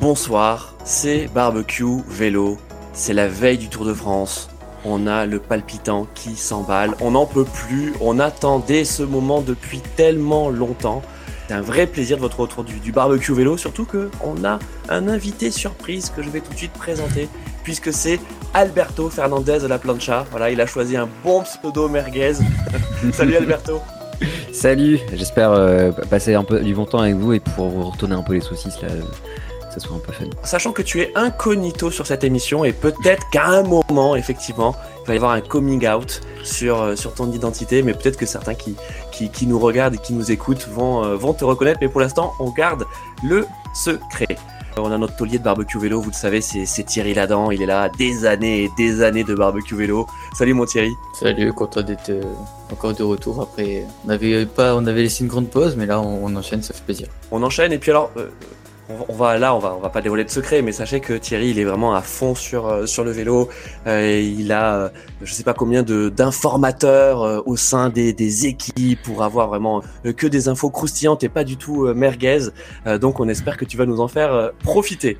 Bonsoir, c'est Barbecue Vélo, c'est la veille du Tour de France. On a le palpitant qui s'emballe, on n'en peut plus, on attendait ce moment depuis tellement longtemps. C'est un vrai plaisir de votre retour du, barbecue vélo, surtout qu'on a un invité surprise que je vais tout de suite présenter, puisque c'est Alberto Fernandez de la plancha. Voilà, il a choisi un bon pseudo merguez. Salut Alberto. Salut, j'espère euh, passer un peu du bon temps avec vous et pouvoir vous retourner un peu les saucisses là ça soit un peu fun. Sachant que tu es incognito sur cette émission et peut-être qu'à un moment, effectivement, il va y avoir un coming out sur, euh, sur ton identité, mais peut-être que certains qui, qui, nous regardent et qui nous écoutent vont, euh, vont te reconnaître, mais pour l'instant, on garde le secret. On a notre taulier de barbecue vélo, vous le savez, c'est Thierry Ladan. Il est là des années et des années de barbecue vélo. Salut mon Thierry. Salut, content d'être euh, encore de retour. Après, on avait pas, on avait laissé une grande pause, mais là on, enchaîne, ça fait plaisir. On enchaîne et puis alors, on va là, on va, on va pas dévoiler de secret, mais sachez que Thierry, il est vraiment à fond sur euh, sur le vélo. Euh, il a, euh, je sais pas combien de d'informateurs au sein des, des équipes pour avoir vraiment que des infos croustillantes et pas du tout merguez. donc, on espère que tu vas nous en faire profiter.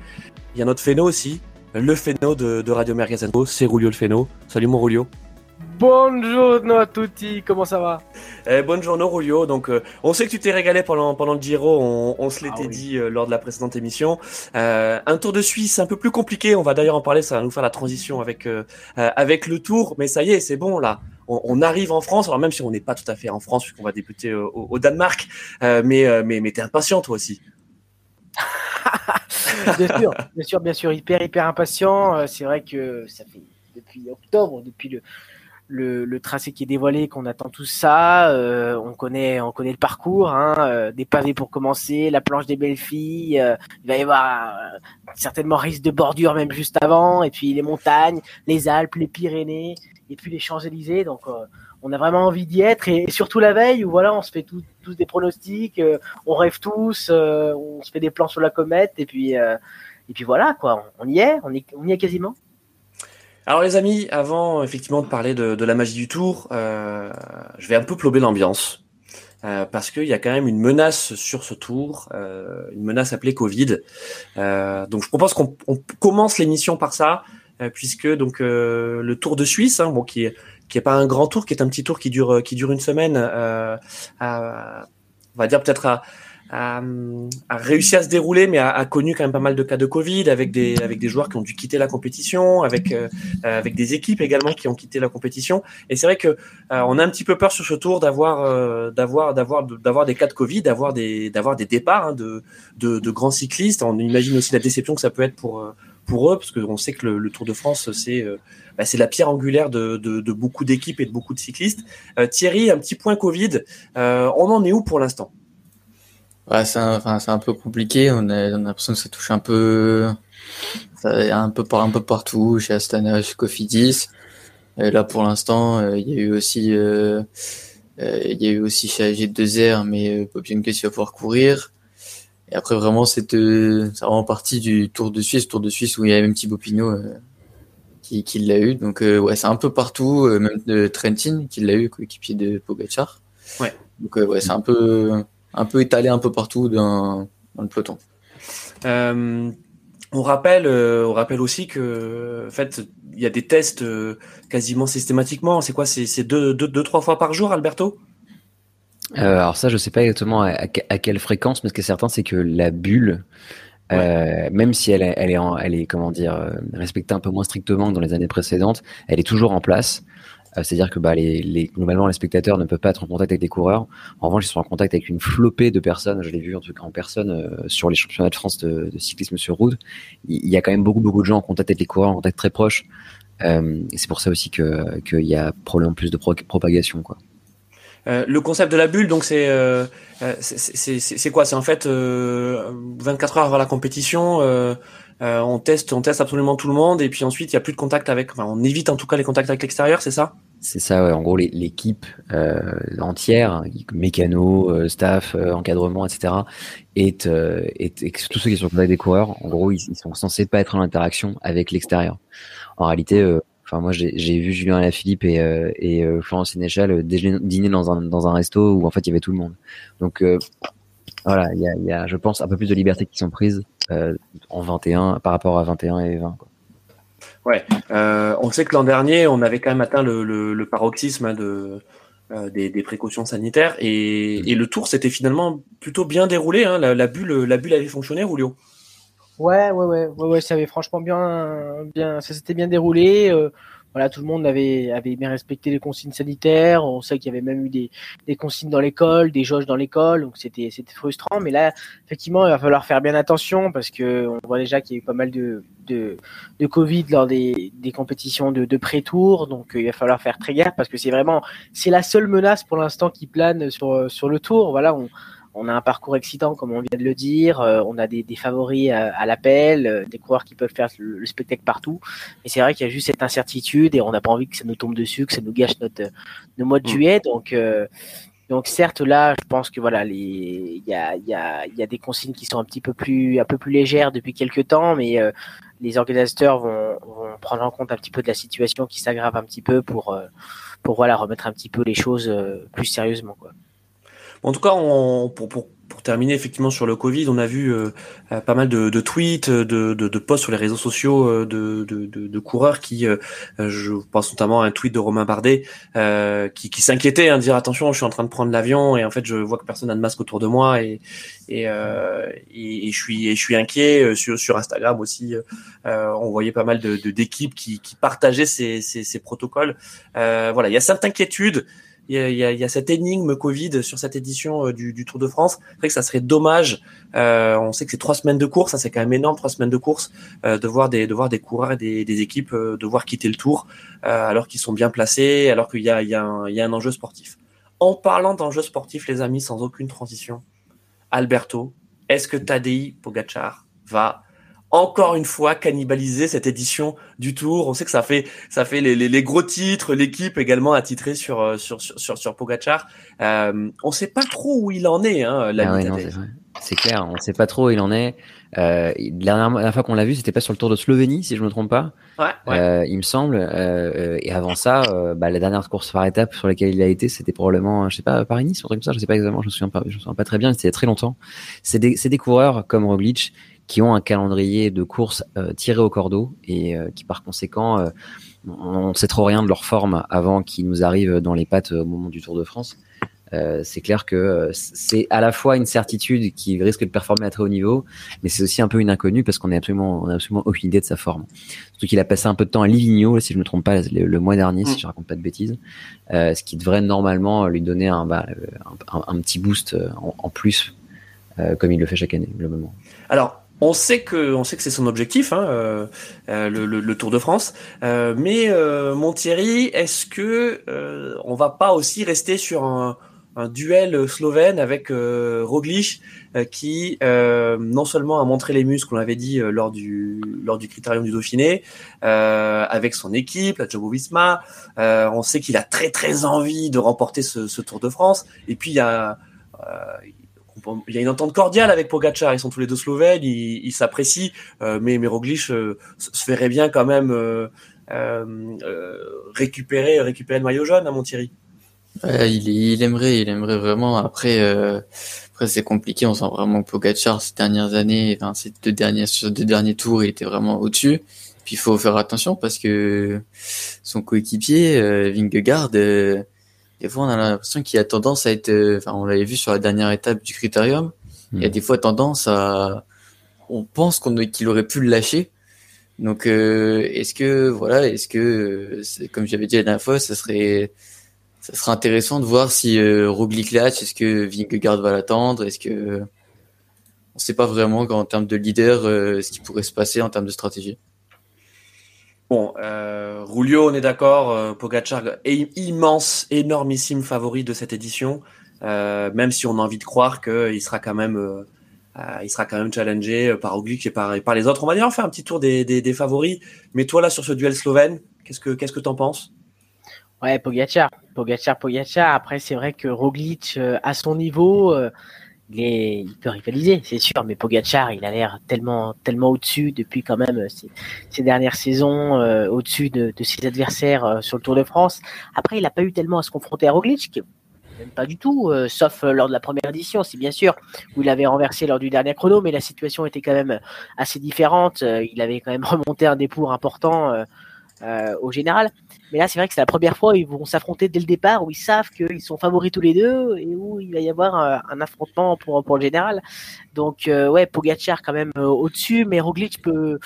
Il y a notre Féno aussi, le Féno de, de Radio Merguez c'est Rulio le Féno. Salut mon Rulio. Buongiorno a tutti, comment ça va? Eh, Buongiorno Rulio, donc euh, on sait que tu t'es régalé pendant, pendant le Giro, on, se l'était ah dit euh, lors de la précédente émission. Euh, un Tour de Suisse un peu plus compliqué, on va d'ailleurs en parler, ça va nous faire la transition avec, avec le Tour, mais ça y est, c'est bon là. On, arrive en France, alors même si on n'est pas tout à fait en France, puisqu'on va débuter au, Danemark, mais, mais, mais t'es impatient toi aussi. bien sûr, bien sûr, bien sûr, hyper, hyper impatient. C'est vrai que ça fait depuis octobre, depuis le, le, tracé qui est dévoilé, qu'on attend tout ça. Euh, on connaît, on connaît le parcours, hein, euh, des pavés pour commencer, la planche des belles filles. Euh, il va y avoir certainement risque de bordure même juste avant, et puis les montagnes, les Alpes, les Pyrénées, et puis les Champs Élysées. Donc on a vraiment envie d'y être, et, surtout la veille où voilà, on se fait tous des pronostics, on rêve tous, on se fait des plans sur la comète, et puis et puis voilà quoi, on y est, on y, on y est quasiment. Alors les amis, avant effectivement de parler de, la magie du tour, euh, je vais un peu plober l'ambiance. Euh, parce qu'il y a quand même une menace sur ce tour, euh, une menace appelée Covid. donc je propose qu'on commence l'émission par ça, puisque donc le Tour de Suisse, hein, bon, qui est qui est pas un grand tour, qui est un petit tour qui dure qui dure une semaine, on va dire peut-être à a, réussi à se dérouler, mais a, connu quand même pas mal de cas de Covid, avec des, avec des joueurs qui ont dû quitter la compétition, avec, euh, avec des équipes également qui ont quitté la compétition. Et c'est vrai que euh, on a un petit peu peur sur ce tour d'avoir, euh, d'avoir, d'avoir, d'avoir des cas de Covid, d'avoir des, d'avoir des départs hein, de, de, de, grands cyclistes. On imagine aussi la déception que ça peut être pour, pour eux, parce qu'on sait que le, Tour de France, c'est, bah, c'est la pierre angulaire de, de, de beaucoup d'équipes et de beaucoup de cyclistes. Thierry, un petit point Covid. on en est où pour l'instant? C'est un, enfin, c'est un peu compliqué. On a, on a l'impression que ça touche un peu, ça, un peu par un peu partout, chez Astana, chez Cofidis. Et là, pour l'instant, euh, il y a eu aussi, euh, euh, il y a eu aussi chez AG2R, mais euh, qui va pouvoir courir. Et après, vraiment, c'est c'est vraiment partie du Tour de Suisse, Tour de Suisse où il y avait même Thibaut Pinot qui, qui l'a eu. Donc, ouais, c'est un peu partout, même de Trentin qui l'a eu, coéquipier de Pogacar. Ouais. Donc, ouais, c'est un peu un peu étalé un peu partout dans, le peloton. Euh, on rappelle, euh, on rappelle aussi que, en fait, il y a des tests euh, quasiment systématiquement. C'est quoi? C'est deux, deux, deux, trois fois par jour, Alberto? Alors ça, je sais pas exactement à, quelle fréquence, mais ce qui est certain, c'est que la bulle, même si elle, elle est, elle est, comment dire, respectée un peu moins strictement que dans les années précédentes, elle est toujours en place. Euh, c'est-à-dire que bah, les, les, globalement, les spectateurs ne peuvent pas être en contact avec des coureurs. En revanche, ils sont en contact avec une flopée de personnes. Je l'ai vu en tout cas en personne euh, sur les championnats de France de, de, cyclisme sur route. Il y a quand même beaucoup, beaucoup de gens en contact avec les coureurs, en contact très proche. Euh, et c'est pour ça aussi qu'il y a probablement plus de propagation. Quoi. Euh, le concept de la bulle, donc c'est euh, c'est quoi? C'est en fait 24 heures avant la compétition, euh, on teste, on teste absolument tout le monde et puis ensuite il y a plus de contact avec, enfin on évite en tout cas les contacts avec l'extérieur, c'est ça? C'est ça, ouais. En gros, l'équipe euh, entière, mécano, euh, staff, encadrement, etc. Est, est, tous ceux qui sont en contact des coureurs, en gros, ils, sont censés pas être en interaction avec l'extérieur. En réalité, enfin moi j'ai vu Julien Alaphilippe et, et Florence Sénéchal dîner dans un dans un resto où en fait il y avait tout le monde. Donc voilà, il y a, y a, je pense, un peu plus de liberté qui sont prises en 21 par rapport à 21 et 20. Quoi. Ouais, euh, on sait que l'an dernier, on avait quand même atteint le, le, le paroxysme hein, de, euh, des, des, précautions sanitaires et, mm. et le tour s'était finalement plutôt bien déroulé. Hein, la, la, bulle, la bulle avait fonctionné, Rulio. Ouais, ouais, ouais, ouais, ouais, ça avait franchement bien, bien, ça s'était bien déroulé. Voilà, tout le monde avait, avait bien respecté les consignes sanitaires. On sait qu'il y avait même eu des, des consignes dans l'école, des jauges dans l'école, donc c'était, c'était frustrant. Mais là, effectivement, il va falloir faire bien attention parce que on voit déjà qu'il y a eu pas mal de, de, de Covid lors des, des compétitions de, de pré-tour, donc euh, il va falloir faire très gaffe parce que c'est vraiment, c'est la seule menace pour l'instant qui plane sur, sur le tour. Voilà, on a un parcours excitant, comme on vient de le dire. Euh, on a des, des favoris à, l'appel, euh, des coureurs qui peuvent faire le, spectacle partout. Et c'est vrai qu'il y a juste cette incertitude et on n'a pas envie que ça nous tombe dessus, que ça nous gâche notre, notre mois de mm. juillet. Donc, euh, donc certes, là, je pense que voilà, il y a, y, a, y a des consignes qui sont un petit peu plus, un peu plus légères depuis quelques temps, mais les organisateurs vont, vont, prendre en compte un petit peu de la situation qui s'aggrave un petit peu pour, pour voilà, remettre un petit peu les choses plus sérieusement. Quoi. En tout cas, on, pour, pour, pour, terminer effectivement sur le Covid, on a vu euh, euh, pas mal de, de tweets, de, de, de, posts sur les réseaux sociaux euh, de, de, coureurs qui, je pense notamment à un tweet de Romain Bardet, qui, qui s'inquiétait, hein, dire attention, je suis en train de prendre l'avion et en fait je vois que personne n'a de masque autour de moi et, et, et, je suis et je suis inquiet. Sur, sur Instagram aussi, on voyait pas mal de d'équipes qui, qui partageaient ces, ces, ces protocoles. voilà, il y a cette inquiétude il y, a, cette énigme Covid sur cette édition euh, du, Tour de France. C'est vrai que ça serait dommage. Euh, on sait que c'est trois semaines de course, ça c'est quand même énorme, trois semaines de course, euh, de voir des de voir des coureurs et des, des équipes devoir quitter le Tour alors qu'ils sont bien placés, alors qu'il y a, un, y a un enjeu sportif. En parlant d'enjeu sportif, les amis, sans aucune transition, Alberto, est-ce que Tadei Pogacar va encore une fois cannibaliser cette édition du Tour. On sait que ça fait ça fait les, les, les gros titres, l'équipe également a titré sur euh, sur sur sur, sur Pogacar. Euh, on sait pas trop où il en est. Hein, ah c'est clair, on sait pas trop où il en est. Euh, la, dernière, fois qu'on l'a vu, c'était pas sur le Tour de Slovénie, si je me trompe pas. Ouais, ouais. Euh, il me semble. Euh, et avant ça, euh, bah, la dernière course par étape sur laquelle il a été, c'était probablement, je sais pas, Paris-Nice, un truc comme ça. Je sais pas exactement. Je me souviens pas. Je me souviens pas très bien. C'était très longtemps. C'est des, des coureurs comme Roglic qui ont un calendrier de course euh, tiré au cordeau et euh, qui par conséquent euh, on ne sait trop rien de leur forme avant qu'ils nous arrivent dans les pattes au moment du Tour de France. c'est clair que c'est à la fois une certitude qui risque de performer à très haut niveau, mais c'est aussi un peu une inconnue parce qu'on est absolument, on a absolument aucune idée de sa forme. Surtout qu'il a passé un peu de temps à Livigno, si je ne me trompe pas, le, mois dernier, si mm. je raconte pas de bêtises, ce qui devrait normalement lui donner un, bah, un, petit boost en, en plus, comme il le fait chaque année, globalement. Alors, on sait que, on sait que c'est son objectif, hein, euh, euh, le, le, Tour de France. Euh, mais euh, mon Thierry, est-ce que on va pas aussi rester sur un, un duel slovène avec Roglic, qui non seulement a montré les muscles, on l'avait dit lors du lors du Critérium du Dauphiné, avec son équipe, la Jumbo-Visma. on sait qu'il a très très envie de remporter ce, ce, Tour de France. Et puis il y a il y a une entente cordiale avec Pogacar, ils sont tous les deux slovènes, ils s'apprécient, euh, mais, mais Roglic euh, se ferait bien quand même euh, récupérer, récupérer le maillot jaune à hein, Thierry. il, il aimerait, il aimerait vraiment. Après, après c'est compliqué. On sent vraiment que Pogacar ces dernières années, enfin ces deux derniers deux derniers tours, il était vraiment au-dessus. Puis il faut faire attention parce que son coéquipier Vingegaard des fois on a l'impression qu'il a tendance à être, euh, enfin on l'avait vu sur la dernière étape du critérium, il y a hmm. des fois tendance à, on pense qu'on qu'il aurait pu le lâcher. Donc euh, est-ce que voilà, est-ce que comme j'avais dit la dernière fois, ça serait ça serait intéressant de voir si euh, Roglic lâche, est-ce que Vingegaard va l'attendre, est-ce que on sait pas vraiment en termes de leader euh, ce qui pourrait se passer en termes de stratégie. Bon, euh, Rulio, on est d'accord. Euh, Pogacar est immense, énormissime favori de cette édition. Euh, même si on a envie de croire qu'il sera quand même, euh, il sera quand même challengé par Oglic et par, par les autres. On va on fait un petit tour des, des, des, favoris. Mais toi là sur ce duel slovène, qu'est-ce que qu'est-ce que t'en penses? Ouais, Pogacar, Pogacar, Pogacar. Après, c'est vrai que Roglic à son niveau il, peut rivaliser, c'est sûr, mais Pogachar, il a l'air tellement, tellement au-dessus depuis quand même ces, dernières saisons, euh, au-dessus de, ses adversaires euh, sur le Tour de France. Après, il n'a pas eu tellement à se confronter à Roglic, pas du tout, sauf lors de la première édition, c'est bien sûr, où il avait renversé lors du dernier chrono, mais la situation était quand même assez différente. il avait quand même remonté un dépour important au général. Mais là, c'est vrai que c'est la première fois où ils vont s'affronter dès le départ, où ils savent qu'ils sont favoris tous les deux et où il va y avoir un, affrontement pour, pour le général. Donc, ouais, Pogacar quand même au-dessus, mais Roglic peut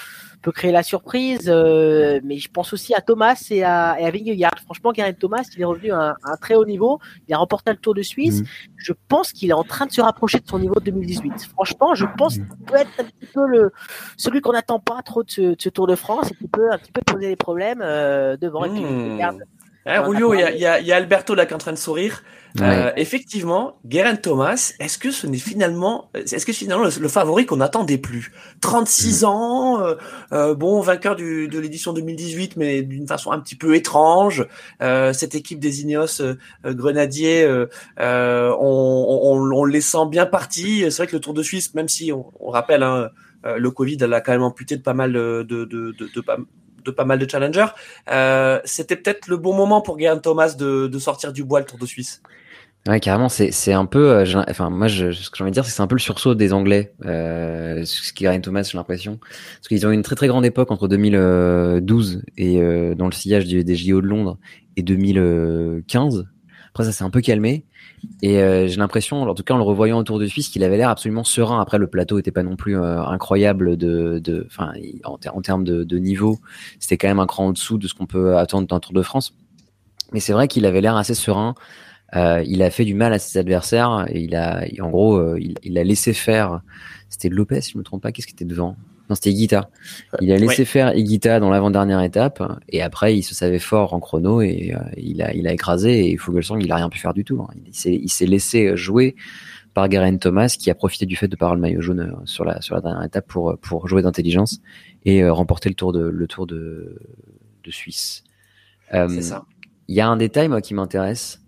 peut créer la surprise. Euh, mais je pense aussi à Thomas et à, et à Vingegaard. Franchement, Garen Thomas, il est revenu à un, très haut niveau. Il a remporté le Tour de Suisse. Mhm. Je pense qu'il est en train de se rapprocher de son niveau de 2018. Franchement, je pense qu'il peut être un petit peu le, celui qu'on n'attend pas trop de ce, Tour de France et qui peut un petit peu poser des problèmes euh, devant. Mmh. Eh, il y a, y a, Alberto là qui est en train de sourire. Euh, effectivement, Geraint Thomas, est-ce que ce n'est finalement, est-ce que finalement le, favori qu'on n'attendait plus? 36 mm. ans, euh, euh, bon vainqueur du, de l'édition 2018, mais d'une façon un petit peu étrange. cette équipe des Ineos Grenadiers, on, on, on, les sent bien partis. C'est vrai que le Tour de Suisse, même si on, rappelle, hein, le Covid elle a quand même amputé de pas mal de, de, de, de, de pas mal de challengers. C'était peut-être le bon moment pour Geraint Thomas de, de sortir du bois le Tour de Suisse. Ouais, carrément, c'est, un peu, euh, enfin, moi, je, ce que j'ai envie de dire, c'est c'est un peu le sursaut des Anglais, euh, ce qui gagne Thomas, j'ai l'impression. Parce qu'ils ont eu une très très grande époque entre 2012 et euh, dans le sillage des JO de Londres et 2015. Après, ça s'est un peu calmé. Et euh, j'ai l'impression, en tout cas en le revoyant autour de Suisse, qu'il avait l'air absolument serein. Après, le plateau était pas non plus euh, incroyable de, de, en, termes de, niveau, c'était quand même un cran en dessous de ce qu'on peut attendre d'un Tour de France. Mais c'est vrai qu'il avait l'air assez serein. Euh, il a fait du mal à ses adversaires et il a, en gros, euh, il, a laissé faire. C'était Lopez, si je me trompe pas. Qu'est-ce qui était devant? Non, c'était Iguita. Il a laissé faire Iguita dans l'avant-dernière étape et après il se savait fort en chrono et euh, il a, il a écrasé et Fogelsang il a rien pu faire du tout. Hein. Il s'est laissé jouer par Garen Thomas qui a profité du fait de parler le maillot jaune sur la sur la dernière étape pour pour jouer d'intelligence et remporter le tour de le tour de de Suisse. C'est ça. Il y a un détail moi qui m'intéresse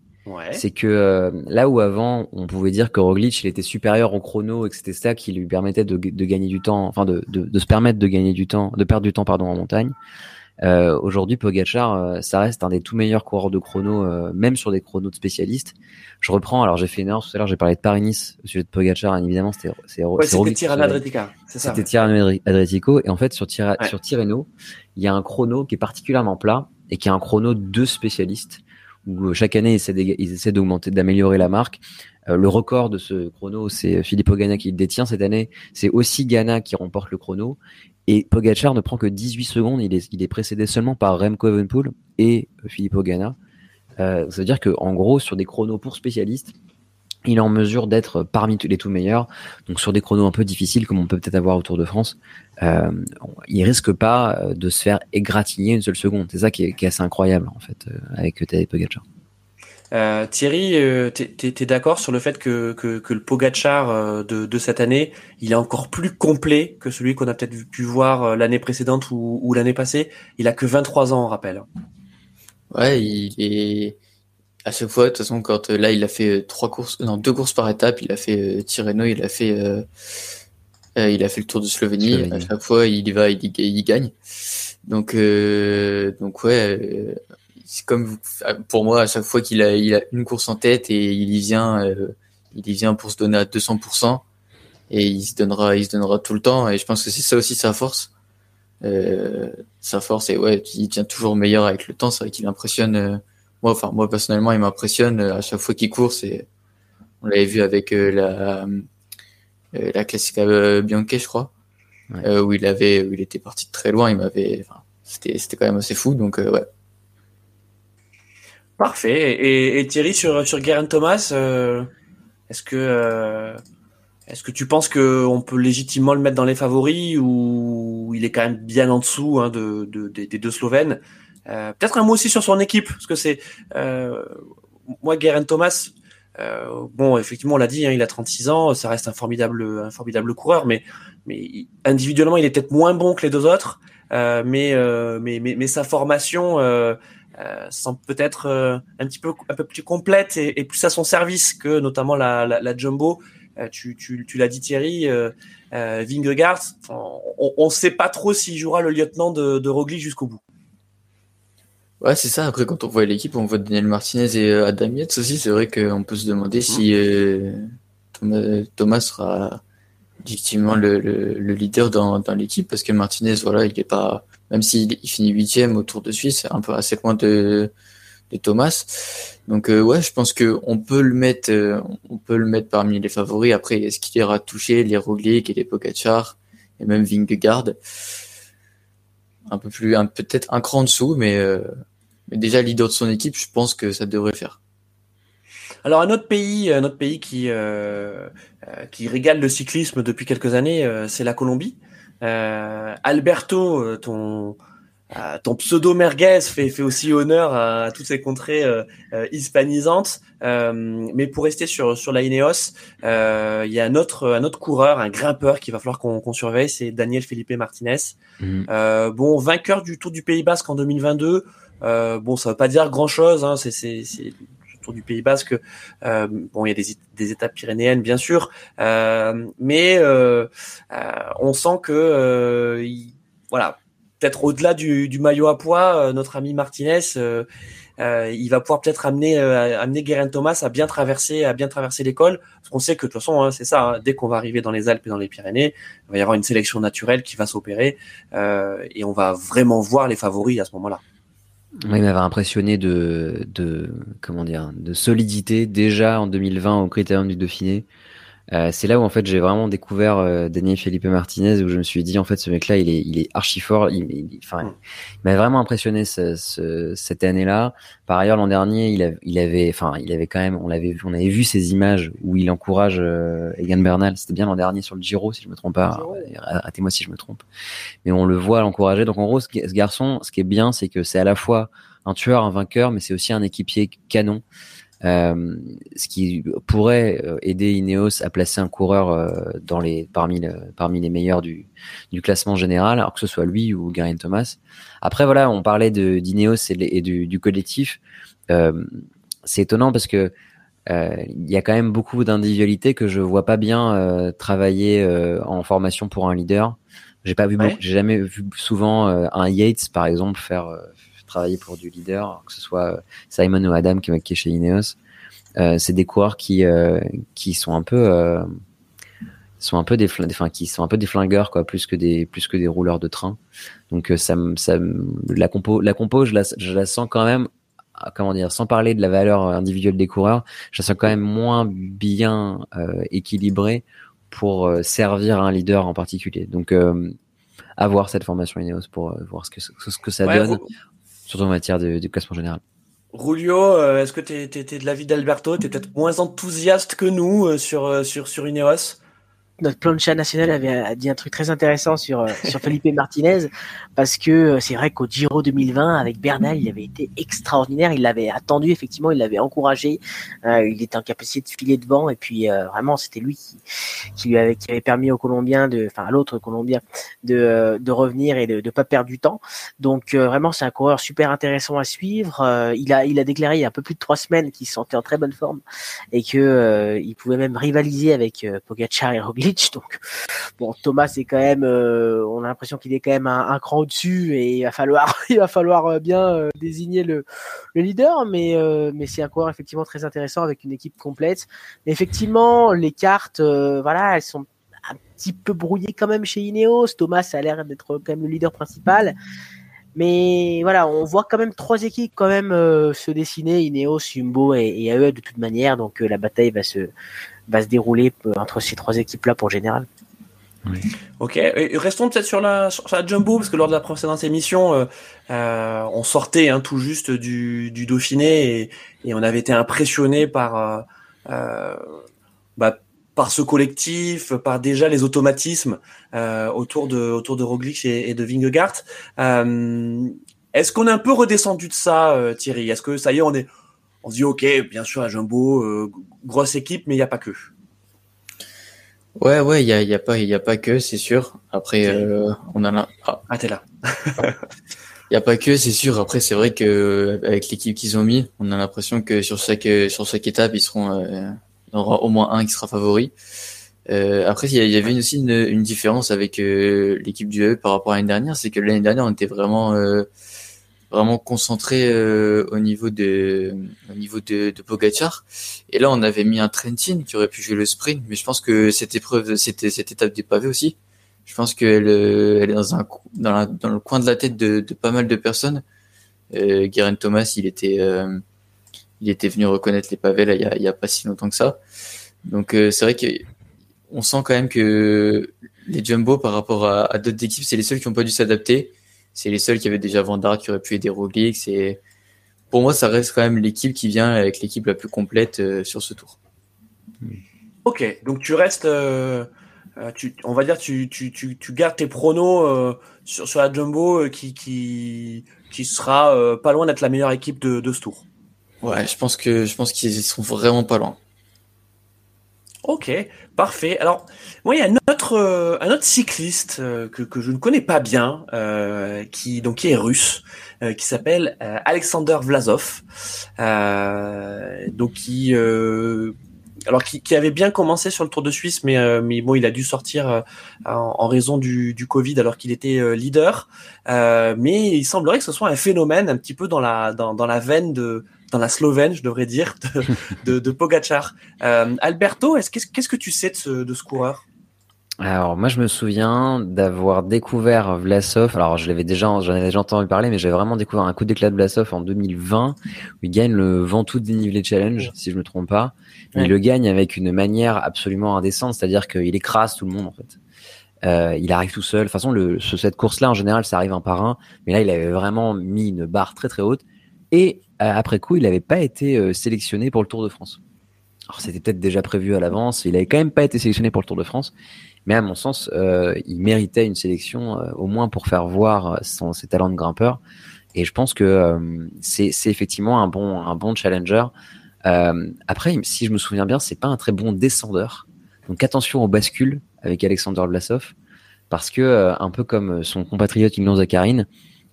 c'est que euh, là où avant on pouvait dire que Roglic il était supérieur au chrono et que c'était ça qui lui permettait de, de gagner du temps, enfin de, de, de, se permettre de gagner du temps, de perdre du temps pardon en montagne. Euh, Aujourd'hui, Pogachar, euh, ça reste un des tout meilleurs coureurs de chrono, euh, même sur des chronos de spécialistes. Je reprends. Alors j'ai fait une heure tout à l'heure, j'ai parlé de Paris-Nice au sujet de Pogachar. évidemment, c'était c'est ouais, c'était Tirreno Adriatico. C'était Tirreno Adriatico. Et en fait, sur, sur Tirreno, il y a un chrono qui est particulièrement plat et qui est un chrono de spécialistes où euh, chaque année ils essaient d'augmenter, d'améliorer la marque. Euh, le record de ce chrono, c'est Filippo Ganna qui le détient cette année. C'est aussi Ganna qui remporte le chrono. Et Pogacar ne prend que 18 secondes. Il est, précédé seulement par Remco Evenepoel et Filippo Ganna. Euh, ça veut dire que en gros, sur des chronos pour spécialistes, il est en mesure d'être parmi les tout meilleurs. Donc sur des chronos un peu difficiles comme on peut peut-être avoir autour de France, euh, il risque pas euh, de se faire égratigner une seule seconde. C'est ça qui est, assez incroyable en fait euh, avec Tadej Pogacar. Euh, Thierry, euh, tu es, d'accord sur le fait que, que, le Pogacar de, de, cette année, il est encore plus complet que celui qu'on a peut-être pu voir l'année précédente ou, ou l'année passée? Il a que 23 ans, on rappelle. Ouais, il est à chaque fois, de toute façon, quand euh, là, il a fait trois courses, non, deux courses par étape, il a fait euh, Tirreno, il a fait, il a fait le Tour de Slovénie. À chaque fois, il y va, il, il gagne. Donc, donc ouais, c'est comme pour moi, à chaque fois qu'il a, il a une course en tête et il y vient, il y vient pour se donner à 200% et il se donnera, il se donnera tout le temps. Et je pense que c'est ça aussi sa force. sa force, et ouais, il devient toujours meilleur avec le temps. C'est vrai qu'il impressionne moi, enfin, moi personnellement, il m'impressionne euh, à chaque fois qu'il court. C'est, on l'avait vu avec euh, la, euh, la Classica Bianchi, je crois, où il avait, où il était parti de très loin. Il m'avait, enfin, c'était, c'était quand même assez fou. Donc, ouais. Parfait. Et, et, Thierry sur sur Guerin Thomas, est-ce que est-ce que tu penses qu'on peut légitimement le mettre dans les favoris ou il est quand même bien en dessous hein, de, de, des deux Slovènes? Euh, peut-être un mot aussi sur son équipe, parce que c'est euh, moi, Guerin Thomas. Euh, bon, effectivement, on l'a dit, hein, il a 36 ans, ça reste un formidable, un formidable coureur, mais, mais individuellement, il est peut-être moins bon que les deux autres, mais, mais, mais, mais, sa formation semble peut-être un petit peu, un peu plus complète et, plus à son service que notamment la, la, la Jumbo. tu, tu, tu l'as dit Thierry, euh, Vingegaard, on ne sait pas trop s'il jouera le lieutenant de, de Roglic jusqu'au bout. Ouais, c'est ça. Après, quand on voit l'équipe, on voit Daniel Martinez et euh, Adam Yates aussi. C'est vrai qu'on peut se demander si euh, Thomas, Thomas sera effectivement le, le, le leader dans, dans l'équipe parce que Martinez, voilà, il est pas, même s'il il finit huitième au Tour de Suisse, c'est un peu assez loin de, de Thomas. Donc euh, ouais, je pense que on peut le mettre, on peut le mettre parmi les favoris. Après, est-ce qu'il ira toucher les Roglic et les Pogacar et même Vingegaard? Un peu plus, peut-être un cran en dessous, mais, euh, mais déjà leader de son équipe, je pense que ça devrait faire. Alors un autre pays, un autre pays qui euh, qui régale le cyclisme depuis quelques années, euh, c'est la Colombie. Euh, Alberto, ton euh, ton pseudo merguez fait, fait aussi honneur à, à toutes ces contrées euh, euh, hispanisantes. mais pour rester sur, sur la Ineos, il y a un autre, un autre coureur, un grimpeur qu'il va falloir qu'on qu'on surveille, c'est Daniel Felipe Martinez. Mhm. bon, vainqueur du Tour du Pays Basque en 2022. bon, ça veut pas dire grand chose. Hein, c'est du Pays Basque. Euh, bon, il y a des, des étapes pyrénéennes, bien sûr, euh, mais euh, on sent que il, voilà, peut-être au-delà du, du, maillot à poids, euh, notre ami Martinez, euh, euh, il va pouvoir peut-être amener amener Guérin Thomas à bien traverser à bien traverser l'école. Parce qu'on sait que de toute façon, hein, c'est ça. Hein, dès qu'on va arriver dans les Alpes et dans les Pyrénées, il va y avoir une sélection naturelle qui va s'opérer et on va vraiment voir les favoris à ce moment-là. Oui, il m'avait impressionné de, de comment dire de solidité déjà en 2020 au Critérium du Dauphiné. Euh, c'est là où en fait j'ai vraiment découvert euh, Daniel Felipe Martinez où je me suis dit en fait ce mec là il est il est archi fort. Il, il, enfin mm. il m'a vraiment impressionné ce, ce, cette année là par ailleurs l'an dernier il, a, il avait enfin il avait quand même on l'avait on avait vu ces images où il encourage euh, Egan Bernal. C'était bien l'an dernier sur le Giro si je me trompe pas. Arrêtez-moi si je me trompe. Mais on le voit l'encourager. Donc en gros ce, ce garçon ce qui est bien c'est que c'est à la fois un tueur un vainqueur mais c'est aussi un équipier canon ce qui pourrait euh, aider Ineos à placer un coureur euh, dans les parmi le, parmi les meilleurs du, du classement général, alors que ce soit lui ou Geraint Thomas. Après voilà, on parlait d'Ineos et, et, du, du collectif. Euh, c'est étonnant parce que il y a quand même beaucoup d'individualités que je vois pas bien travailler en formation pour un leader. J'ai pas vu, ouais. j'ai jamais vu souvent un Yates par exemple faire travailler pour du leader, que ce soit euh, Simon ou Adam qui, est chez Ineos. Euh, c'est des coureurs qui euh, qui sont un peu euh, sont un peu des enfin qui sont un peu des flingueurs quoi plus que des plus que des rouleurs de train. Donc euh, ça ça la compo la compo je la, je la sens quand même ah, comment dire sans parler de la valeur individuelle des coureurs je la sens quand même moins bien euh, équilibrée pour servir un leader en particulier. Donc à voir cette formation Ineos pour voir ce que ce que ça ouais, donne surtout en matière de, de classement général. Rulio, euh, est-ce que tu es, de l'avis d'Alberto? Tu peut-être moins enthousiaste que nous euh, sur, euh, sur, sur Ineos? Notre plancha national avait dit un truc très intéressant sur euh, sur Felipe Martinez parce que euh, c'est vrai qu'au Giro 2020 avec Bernal il avait été extraordinaire. Il l'avait attendu effectivement il l'avait encouragé. Euh, il était en capacité de filer devant. Et puis euh, vraiment c'était lui qui, qui lui avait qui avait permis aux Colombiens de enfin à l'autre Colombien de de revenir et de de pas perdre du temps. Donc vraiment c'est un coureur super intéressant à suivre. Il a il a déclaré il y a un peu plus de trois semaines qu'il se sentait en très bonne forme et que il pouvait même rivaliser avec Pogacar et Roglic donc, bon, Thomas est quand même, euh, on a l'impression qu'il est quand même un, cran au-dessus et il va falloir, il va falloir euh, bien euh, désigner le, le, leader. Mais, mais c'est un coureur effectivement très intéressant avec une équipe complète. Mais effectivement, les cartes, voilà, elles sont un petit peu brouillées quand même chez Ineos. Thomas a l'air d'être quand même le leader principal. Mais voilà, on voit quand même trois équipes quand même se dessiner, Ineos, Jumbo et, et AE de toute manière. Donc la bataille va se va se dérouler entre ces trois équipes-là pour général. Oui. Ok, et restons peut-être sur la, sur la Jumbo, parce que lors de la précédente émission, euh, euh, on sortait hein, tout juste du, du Dauphiné et, et, on avait été impressionné par, euh, bah, par ce collectif, par déjà les automatismes euh, autour de autour de Roglic et, et de Vingegaard. Euh, Est-ce qu'on est un peu redescendu de ça, euh, Thierry? Est-ce que ça y est, on est on se dit ok, bien sûr, la Jumbo, euh, grosse équipe, mais il n'y a pas que. Ouais, ouais, il y a, y a pas, y a pas que, c'est sûr. Après, euh, on a là. Ah, ah t'es là. Il y a pas que, c'est sûr. Après, c'est vrai que avec l'équipe qu'ils ont mis, on a l'impression que sur chaque sur chaque étape, ils seront, euh, il y en aura au moins un qui sera favori. Euh, après, il y, avait aussi une, une différence avec euh, l'équipe du E par rapport à l'année dernière, c'est que l'année dernière, on était vraiment vraiment concentré euh, au niveau de au niveau de, de Pogacar. Et là, on avait mis un Trentin qui aurait pu jouer le sprint, mais je pense que cette épreuve, c'était cette étape des pavés aussi. Je pense qu'elle euh, elle est dans un dans, le coin de la tête de, de pas mal de personnes. Euh, Guerin Thomas, il était euh, il était venu reconnaître les pavés là il y a, y a pas si longtemps que ça. Donc euh, c'est vrai que on sent quand même que les Jumbo par rapport à, à d'autres équipes, c'est les seuls qui n'ont pas dû s'adapter c'est les seuls qui avaient déjà Vandar qui auraient pu aider Roglic. C'est pour moi, ça reste quand même l'équipe qui vient avec l'équipe la plus complète euh, sur ce tour. Ok, donc tu restes, euh, euh, tu, on va dire, tu, tu, tu, tu gardes tes pronos euh, sur, sur la Jumbo qui, qui, qui sera pas loin d'être la meilleure équipe de, de ce tour. Ouais, je pense que je pense qu'ils sont vraiment pas loin. Ok, parfait. Alors, il y a un autre, euh, un autre cycliste euh, que, que je ne connais pas bien, euh, qui donc qui est russe, qui s'appelle Alexander Vlasov, donc qui, alors qui, qui avait bien commencé sur le Tour de Suisse, mais mais bon, il a dû sortir en, en raison du, du Covid alors qu'il était leader. Mais il semblerait que ce soit un phénomène un petit peu dans la dans, dans la veine de dans la Slovène, je devrais dire, de, de, de Pogacar. Euh, Alberto, est-ce qu'est-ce que tu sais de ce, de ce coureur? Alors moi je me souviens d'avoir découvert Vlasov. Alors je l'avais déjà, j'en avais déjà entendu parler, mais j'avais vraiment découvert un coup d'éclat de Vlasov en 2020 où il gagne le Ventoux dénivelé challenge, si je me trompe pas. Ouais. il le gagne avec une manière absolument indécente, c'est-à-dire qu'il écrase tout le monde en fait. Euh, il arrive tout seul. De toute façon, le, cette course-là, en général, ça arrive un par un. Mais là, il avait vraiment mis une barre très très haute. Et après coup, il n'avait pas été euh, sélectionné pour le Tour de France. Alors, c'était peut-être déjà prévu à l'avance. Il avait quand même pas été sélectionné pour le Tour de France. Mais à mon sens, euh, il méritait une sélection euh, au moins pour faire voir euh, son, ses talents de grimpeur. Et je pense que euh, c'est effectivement un bon, un bon challenger. Euh, après, si je me souviens bien, c'est pas un très bon descendeur. Donc attention aux bascules avec Alexander Vlasov, parce que euh, un peu comme son compatriote Ignan Zakharine,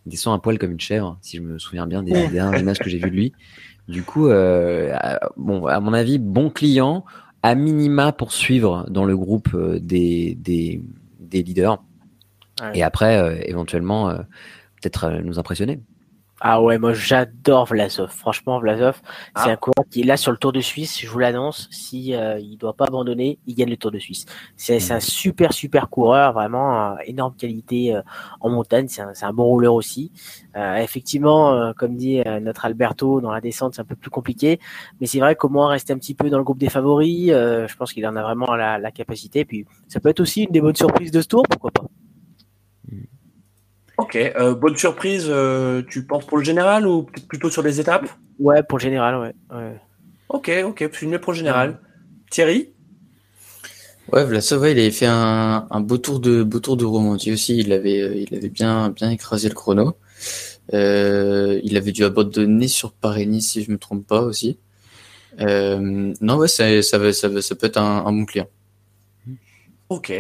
il descend un poil comme une chèvre, si je me souviens bien des, des dernières images que j'ai vues de lui. Du coup, euh, à- bon, à mon avis, bon client, à minima pour suivre dans le groupe euh, des, des, des leaders, Ouais. et après, euh, éventuellement, euh, peut-être euh, nous impressionner. Ah ouais, moi j'adore Vlasov. Franchement, Vlasov, c'est Ah. un coureur qui est là sur le Tour de Suisse. Je vous l'annonce. Si euh, il doit pas abandonner, il gagne le Tour de Suisse. C'est c'est un super super coureur, vraiment euh, énorme qualité euh, en montagne. C'est un, c'est un bon rouleur aussi. Euh, effectivement, euh, comme dit euh, notre Alberto, dans la descente c'est un peu plus compliqué, mais c'est vrai qu'au moins rester un petit peu dans le groupe des favoris. euh, je pense qu'il en a vraiment la, la capacité. Puis ça peut être aussi une des bonnes surprises de ce Tour, pourquoi pas. Ok, euh, bonne surprise, euh, tu penses pour le général ou peut-être plutôt sur les étapes? Ouais, pour le général, ouais. ouais. Ok, ok, c'est mieux pour le général. Thierry? Ouais, Vlasov, ouais, il avait fait un, un beau tour de beau tour de Romandie aussi. Il avait il avait bien bien écrasé le chrono. Euh, il avait dû abandonner sur Paris-Nice si je me trompe pas aussi. Euh, non ouais, ça ça va ça, va- ça peut être un, un bon client. Ok.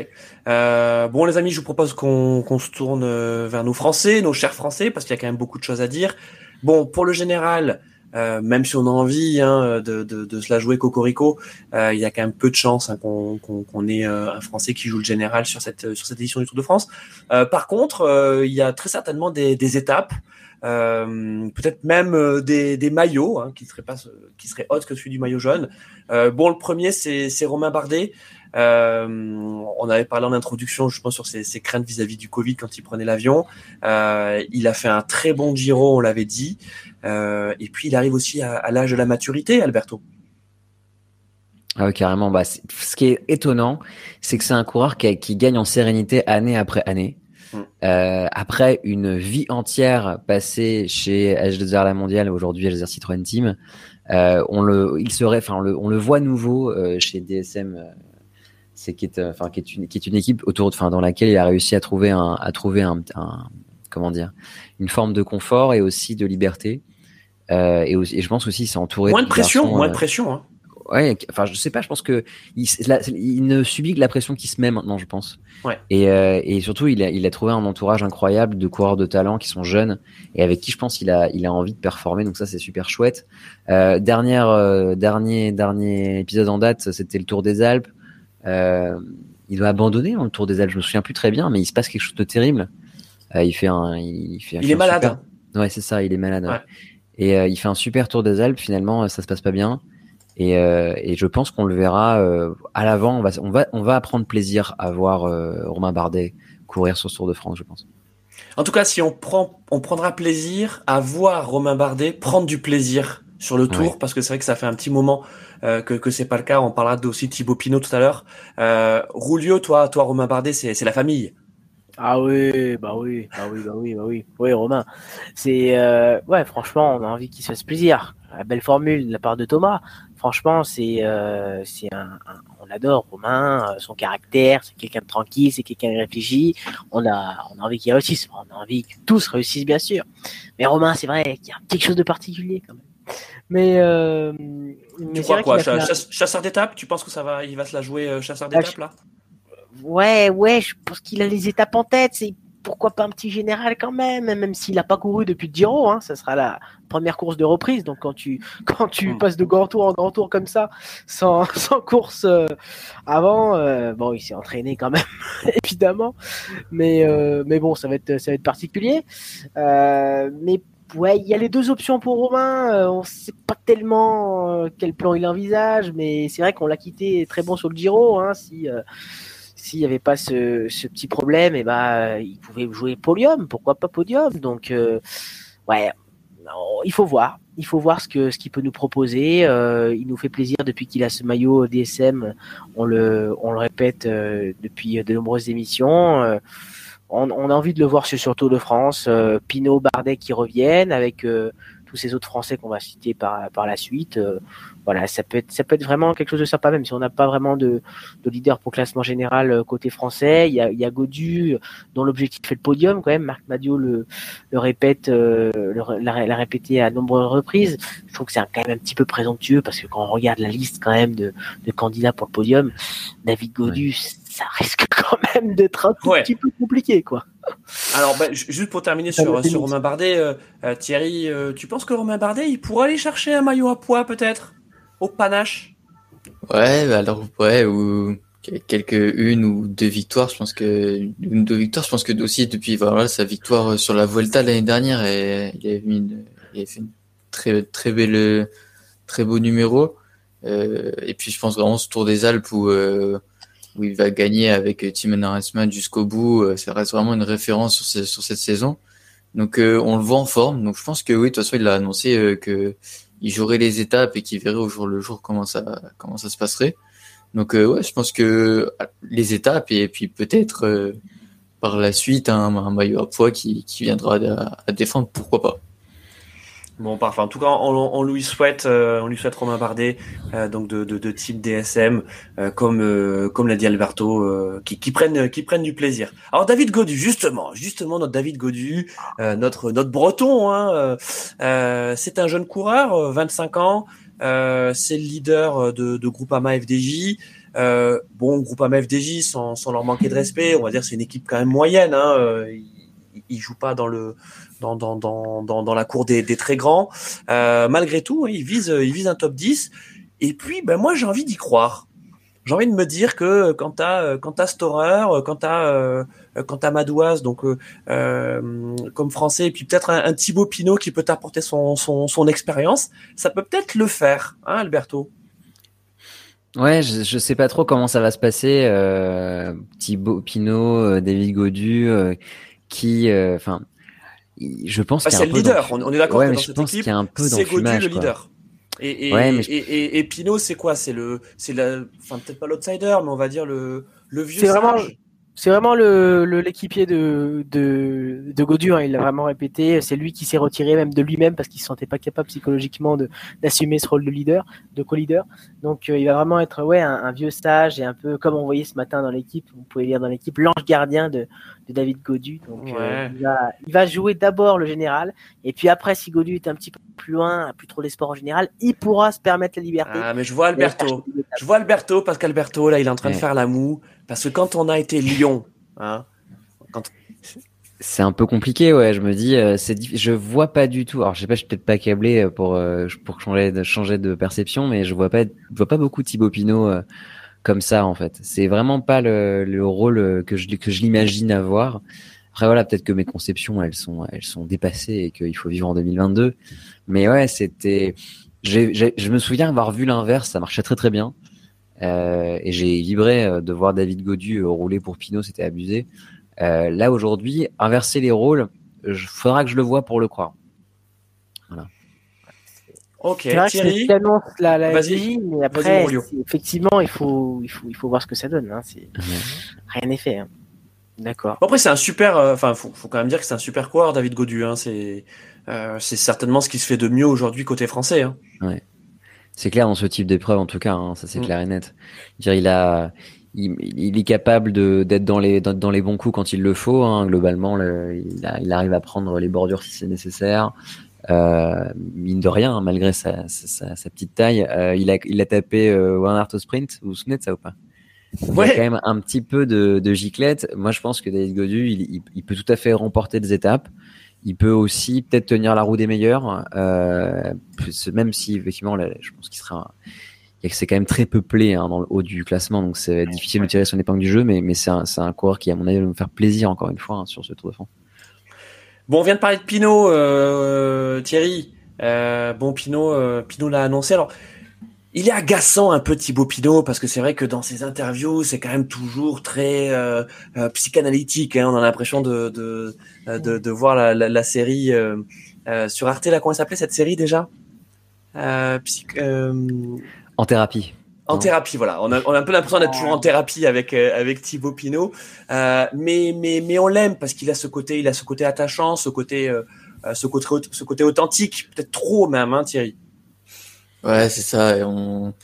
Euh, bon, les amis, je vous propose qu'on se tourne euh, vers nos Français, nos chers Français, parce qu'il y a quand même beaucoup de choses à dire. Bon, pour le général, euh, même si on a envie hein, de, de, de se la jouer cocorico, euh, il y a quand même peu de chances hein, qu'on qu'on ait euh, un Français qui joue le général sur cette sur cette édition du Tour de France. Euh, par contre, euh, il y a très certainement des, des étapes, peut-être même des, des maillots hein, qui seraient pas qui seraient autres que celui du maillot jaune. Bon, le premier c'est Romain Bardet. Euh, on avait parlé en introduction, je pense, sur ses, ses craintes vis-à-vis du Covid quand il prenait l'avion. Euh, il a fait un très bon Giro, on l'avait dit. Euh, et puis il arrive aussi à, à l'âge de la maturité, Alberto. Ah ouais, carrément. Bah, ce qui est étonnant, c'est que c'est un coureur qui, qui gagne en sérénité année après année. Mm. Après une vie entière passée chez H2R La Mondiale, aujourd'hui H2R Citroën Team, on le, il serait, enfin, on le, on le voit nouveau chez DSM. Euh, c'est qui est, euh, enfin, qui est une, qui est une équipe autour, de- enfin, dans laquelle il a réussi à trouver un, à trouver un, un- comment dire, une forme de confort et aussi de liberté. Euh, et, aussi- et je pense aussi, il s'est entouré Moins de pression, garçons, moins euh, de pression. Hein. Ouais, enfin, je sais pas, je pense que il, la- il ne subit que la pression qui se met maintenant, je pense. Ouais. Et, euh, et surtout, il a, il a trouvé un entourage incroyable de coureurs de talent qui sont jeunes et avec qui je pense qu'il a, il a envie de performer. Donc ça, c'est super chouette. Euh, dernière, euh, dernier, dernier épisode en date, c'était le Tour des Alpes. Euh, il doit abandonner dans le Tour des Alpes. Je me souviens plus très bien, mais il se passe quelque chose de terrible. Euh, il fait un, il fait. Il est malade. super- Ouais, c'est ça, il est malade. Et il fait un super tour des Alpes. Finalement, ça se passe pas bien. Et, et je pense qu'on le verra à l'avant. On va, on va, on va prendre plaisir à voir Romain Bardet courir sur ce Tour de France, je pense. En tout cas, si on prend, on prendra plaisir à voir Romain Bardet prendre du plaisir sur le tour, parce que c'est vrai que ça fait un petit moment euh, que que c'est pas le cas. On parlera aussi de Thibaut Pinot tout à l'heure. Euh, Rulio, toi, toi Romain Bardet, c'est c'est la famille. Ah oui, bah oui, bah oui, bah oui, bah oui, oui Romain. C'est euh, ouais, franchement, on a envie qu'il se fasse plaisir. La belle formule de la part de Thomas. Franchement, c'est euh, c'est un, on adore Romain, son caractère, c'est quelqu'un de tranquille, c'est quelqu'un de réfléchi. On a on a envie qu'il réussisse, on a envie que tous réussissent bien sûr. Mais Romain, c'est vrai qu'il y a quelque chose de particulier quand même. Mais, euh, tu crois quoi Chasseur d'étape Tu penses que ça va, il va se la jouer euh, chasseur bah, d'étape là? Ouais, ouais, je pense qu'il a les étapes en tête. C'est pourquoi pas un petit général quand même, même s'il n'a pas couru depuis le Giro. Hein, ça sera la première course de reprise. Donc quand tu quand tu hmm. passes de grand tour en grand tour comme ça, sans, sans course euh, avant, bon, il s'est entraîné quand même, évidemment. Mais mais bon, ça va être ça va être particulier. mais ouais, il y a les deux options pour Romain. Euh, on ne sait pas tellement euh, quel plan il envisage, mais c'est vrai qu'on l'a quitté très bon sur le Giro. Hein, euh, s'il n'y avait pas ce, petit problème, et eh ben il pouvait jouer podium. Pourquoi pas podium Donc ouais, il faut voir. Il faut voir ce que ce qu'il peut nous proposer. il nous fait plaisir depuis qu'il a ce maillot DSM. On le on le répète depuis de nombreuses émissions on, a envie de le voir sur, sur Tour de France. Euh, Pinot, Bardet qui reviennent avec euh, tous ces autres Français qu'on va citer par, par la suite. Euh, voilà, ça peut être ça peut être vraiment quelque chose de sympa, même si on n'a pas vraiment de, de leader pour classement général côté français. Il y a, il y a Godu dont l'objectif fait le podium quand même. Marc Madio le, le répète, l'a, répété à nombreuses reprises. Je trouve que c'est quand même un petit peu présomptueux parce que quand on regarde la liste quand même de, de candidats pour le podium, David Godu, ça risque quand même d'être un petit peu compliqué, quoi. Alors, bah, juste pour terminer sur, sur Romain Bardet, euh, euh, Thierry, euh, tu penses que Romain Bardet, il pourrait aller chercher un maillot à poids, peut-être? Au panache? Ouais, bah, alors, ouais, ou quelques une ou deux victoires. Je pense que une ou deux victoires. Je pense que aussi depuis voilà sa victoire sur la Vuelta l'année dernière, et, il, a une, il a fait une très très belle, très beau numéro. et puis je pense vraiment ce Tour des Alpes où où il va gagner avec Tim Harrisman jusqu'au bout. Euh, ça reste vraiment une référence sur, sur cette saison. Donc euh, on le voit en forme. Donc je pense que oui, de toute façon il a annoncé euh, que il jouerait les étapes et qu'il verrait au jour le jour comment ça comment ça se passerait. Donc ouais, je pense que les étapes et puis peut-être par la suite un, maillot à poids qui, qui viendra à défendre, pourquoi pas. Bon, parfait. En tout cas, on, lui souhaite, euh, on lui souhaite Romain Bardet, euh, donc de, de, de, type DSM, euh, comme comme l'a dit Alberto, qui, qui prennent qui prennent du plaisir. Alors David Godu, justement, justement notre David Godu, notre notre Breton, hein, c'est un jeune coureur, 25 ans, c'est le leader de, de Groupama FDJ. bon, Groupama FDJ, sans, sans leur manquer de respect, on va dire c'est une équipe quand même moyenne. Hein, il, joue pas dans le dans, la cour des, très grands. Euh, malgré tout, il vise, il vise un top 10. Et puis, ben, moi, j'ai envie d'y croire. J'ai envie de me dire que quand t'as quand as Storer, quand euh, quand Madouas, donc euh, comme français, et puis peut-être un, Thibaut Pinot qui peut t'apporter son, son, son expérience, ça peut peut-être le faire, hein, Alberto? Ouais, je, je sais pas trop comment ça va se passer. Euh, Thibaut Pinot, David Godu, qui, enfin, je pense bah, qu'il y a un le leader. On, est d'accord ouais, que dans cette équipe, c'est Godu le leader. Et, et, ouais, et, et, et, Pinot, c'est quoi? C'est le, c'est la, enfin peut-être pas l'outsider, mais on va dire le, le vieux. C'est vraiment, c'est vraiment le, l'équipier de, de, de Godur, hein, il l'a vraiment répété. C'est lui qui s'est retiré même de lui-même parce qu'il se sentait pas capable psychologiquement de, d'assumer ce rôle de leader, de co-leader. Donc euh, il va vraiment être ouais, un, vieux sage et un peu comme on voyait ce matin dans l'équipe, vous pouvez lire dans l'équipe, l'ange gardien de, de David Godu. Donc euh, il, va, il va jouer d'abord le général et puis après, si Godu est un petit peu plus loin, plus trop l'espoir en général, il pourra se permettre la liberté. Ah, mais je vois Alberto. Je vois Alberto parce qu'Alberto, là, il est en train de faire la moue. Parce que quand on a été Lyon, hein, c'est un peu compliqué, ouais. Je me dis, euh, c'est, je vois pas du tout. Alors, je sais pas, je suis peut-être pas câblé euh, pour euh, pour changer de changer de perception, mais je vois pas, je vois pas beaucoup Thibaut Pinot comme ça en fait. C'est vraiment pas le, le rôle que je que je l'imagine avoir. Après voilà, peut-être que mes conceptions elles sont elles sont dépassées et qu'il faut vivre en 2022. Mais ouais, c'était. Je me souviens avoir vu l'inverse, ça marchait très très bien. Euh, et j'ai vibré euh, de voir David Godu euh, rouler pour Pinot, c'était abusé. Euh, là aujourd'hui, inverser les rôles, il faudra que je le vois pour le croire. Voilà. Ok, Thierry. annonce la, la mais après, effectivement, il faut, il faut, il faut voir ce que ça donne. Hein. Rien n'est fait. Hein. D'accord. Après, c'est un super. Enfin, faut, faut quand même dire que c'est un super coureur, David Godu. Hein. C'est, euh, c'est certainement ce qui se fait de mieux aujourd'hui côté français. Hein. Ouais. C'est clair dans ce type d'épreuve en tout cas, hein, ça c'est mm. clair et net. Dire, il a, il, est capable d'être dans les dans, les bons coups quand il le faut. Hein, globalement, il, il, arrive à prendre les bordures si c'est nécessaire. Euh, mine de rien, malgré sa, sa, sa petite taille, euh, il a il a tapé euh, One Art Sprint. Vous vous souvenez de ça ou pas? Ouais. Il a quand même un petit peu de, de giclette. Moi, je pense que David Godu, il, il, peut tout à fait remporter des étapes. Il peut aussi peut-être tenir la roue des meilleurs, euh, même si effectivement, je pense qu'il sera. C'est quand même très peuplé hein, dans le haut du classement, donc c'est difficile de tirer son épingle du jeu, mais, mais c'est un, un, coureur qui, à mon avis, va me faire plaisir encore une fois hein, sur ce Tour de France. Bon, on vient de parler de Pinot, euh, Thierry. Euh, bon, Pinot, euh, Pinot l'a annoncé. Alors, il est agaçant un peu Thibaut Pinot parce que c'est vrai que dans ses interviews c'est quand même toujours très euh, euh, psychanalytique. Hein. On a l'impression de de, euh, de, de voir la, la, la série euh, euh, sur Arte là comment s'appelait cette série déjà? Psych, En thérapie. En thérapie, voilà. On a, on a un peu l'impression d'être toujours en thérapie avec avec Thibaut Pinot, mais mais mais on l'aime parce qu'il a ce côté, il a ce côté attachant, ce côté ce côté ce côté authentique, peut-être trop même, hein, Thierry? Ouais, c'est ça. Et on...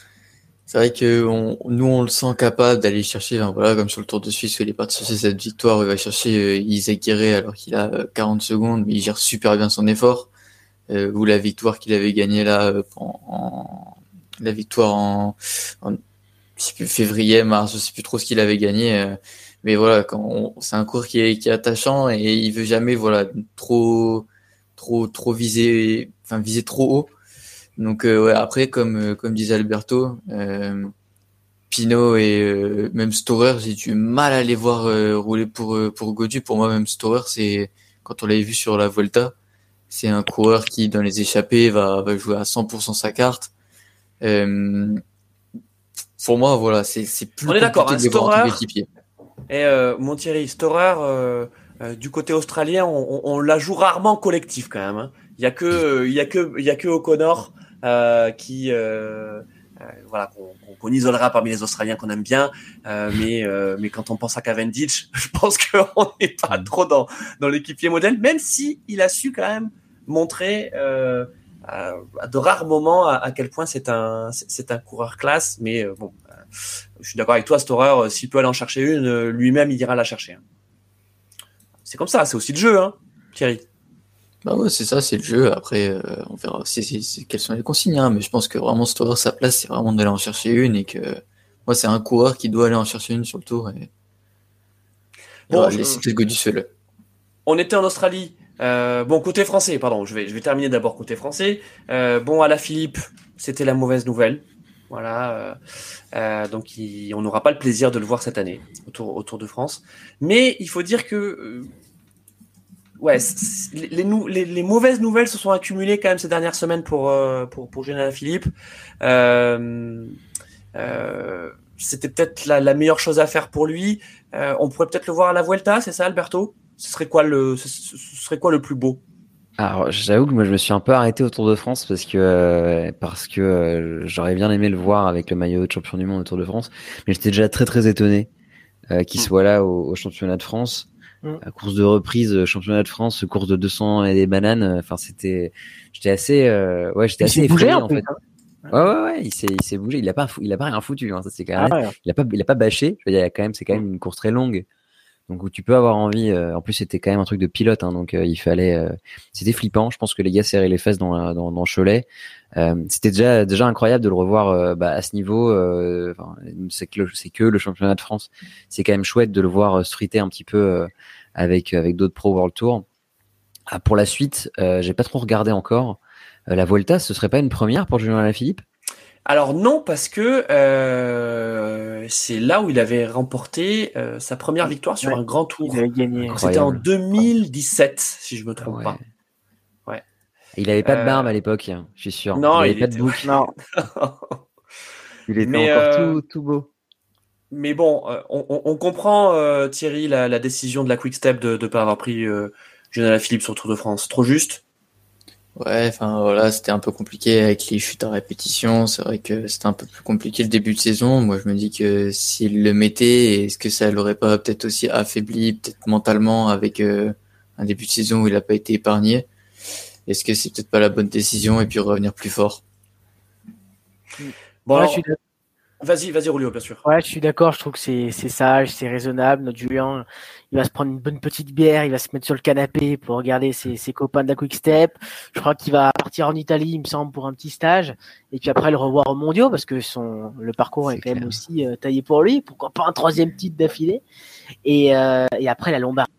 C'est vrai que on... nous, on le sent capable d'aller chercher, voilà, comme sur le Tour de Suisse, où il est parti chercher cette victoire, il va chercher euh, Isaac Guerré alors qu'il a 40 euh, secondes, mais il gère super bien son effort. Euh, ou la victoire qu'il avait gagnée là, euh, en... la victoire en, en février, mars, je sais plus trop ce qu'il avait gagné. mais voilà, quand c'est un cours qui est, qui est attachant et il veut jamais, voilà, trop, trop, trop viser, enfin viser trop haut donc euh, ouais, après, comme euh, comme disait Alberto, euh, Pinot et même Storer, j'ai du mal à les voir rouler pour pour Godu. Pour moi, même Storer, c'est quand on l'avait vu sur la Volta, c'est un coureur qui dans les échappées va, va jouer à 100% sa carte. pour moi, voilà, c'est c'est plus on est d'accord. Hein, Storer et euh, Montieri Storer du côté australien, on, on, la joue rarement collectif quand même. Hein. Il y a que il y a que il y a que O'Connor euh, qui euh, euh, voilà qu'on isolera parmi les Australiens qu'on aime bien, mais mais quand on pense à Cavendish, je pense qu'on n'est pas mm. trop dans dans l'équipier modèle, même si il a su quand même montrer à, de rares moments à, quel point c'est un c'est un coureur classe, mais bon, je suis d'accord avec toi, Storer, s'il peut aller en chercher une, lui-même il ira la chercher. Hein. C'est comme ça, c'est aussi le jeu, hein, Thierry. Bah ouais, c'est ça, c'est le jeu. Après, euh, on verra c'est, quelles sont les consignes. Hein. Mais je pense que vraiment, Storer, sa place, c'est vraiment d'aller en chercher une et que moi, c'est un coureur qui doit aller en chercher une sur le tour. Et... Bon, je... seul. On était en Australie. Euh, bon, côté français, pardon, je vais, je vais terminer d'abord côté français. Euh, bon, à la Philippe, c'était la mauvaise nouvelle. Voilà, euh, euh donc on n'aura pas le plaisir de le voir cette année autour, autour de France. Mais il faut dire que euh, ouais, les, les, les, mauvaises nouvelles se sont accumulées quand même ces dernières semaines pour euh, pour, pour Général Philippe. Euh, euh, c'était peut-être la, la, meilleure chose à faire pour lui. Euh, on pourrait peut-être le voir à la Vuelta, c'est ça, Alberto? Ce serait quoi le ce, serait quoi le plus beau? Alors, j'avoue que moi, je me suis un peu arrêté au Tour de France parce que euh, parce que euh, j'aurais bien aimé le voir avec le maillot de champion du monde au Tour de France, mais j'étais déjà très très étonné qu'il mm. soit là au, au, championnat de France. Mm. course de reprise, euh, championnat de France, course de 200 et des bananes. Euh, enfin, c'était, j'étais assez, euh, ouais, j'étais assez effrayé en, fait. Hein. Ouais, ouais, ouais, il s'est, il s'est bougé. Il a pas, il a pas rien foutu. Hein, ça c'est quand même. Ah il a pas, il a pas bâché. Je veux dire, quand même, c'est quand même une course très longue. Donc où tu peux avoir envie. en plus, c'était quand même un truc de pilote, hein, donc il fallait. c'était flippant. Je pense que les gars serraient les fesses dans dans, dans Cholet. c'était déjà déjà incroyable de le revoir bah, à ce niveau. c'est que c'est que le championnat de France. C'est quand même chouette de le voir streeter un petit peu avec avec d'autres pros World Tour. Ah, pour la suite, euh, j'ai pas trop regardé encore. Euh, la Volta, ce serait pas une première pour Julien Philippe alors non, parce que euh, c'est là où il avait remporté sa première victoire sur un grand tour. Il avait gagné. C'était en 2017, si je me trompe Ouais. pas. Ouais. Il avait pas de Euh, barbe à l'époque, hein, je suis sûr. non, il avait il pas était- de boucle. Non, Il était Mais, encore euh, tout, tout beau. Mais bon, euh, on, on- on comprend, euh, Thierry, la, la décision de la Quick Step de ne pas avoir pris euh, Jonathan Philippe sur le Tour de France. Trop juste Ouais, enfin voilà, c'était un peu compliqué avec les chutes à répétition. C'est vrai que c'était un peu plus compliqué le début de saison. Moi, je me dis que s'il le mettait, est-ce que ça l'aurait pas peut-être aussi affaibli, peut-être mentalement, avec euh, un début de saison où il n'a pas été épargné? Est-ce que c'est peut-être pas la bonne décision et puis revenir plus fort? Bon, Ouais, alors, je suis d'accord. Vas-y, vas-y, Rolio, bien sûr. Ouais, je suis d'accord. Je trouve que c'est c'est sage, c'est raisonnable. Notre Julien, il va se prendre une bonne petite bière, il va se mettre sur le canapé pour regarder ses, ses copains de la Quick Step. Je crois qu'il va partir en Italie, il me semble, pour un petit stage, et puis après le revoir au Mondiaux parce que son le parcours est, quand même aussi euh, taillé pour lui. Pourquoi pas un troisième titre d'affilée? Et euh, et après la Lombardie,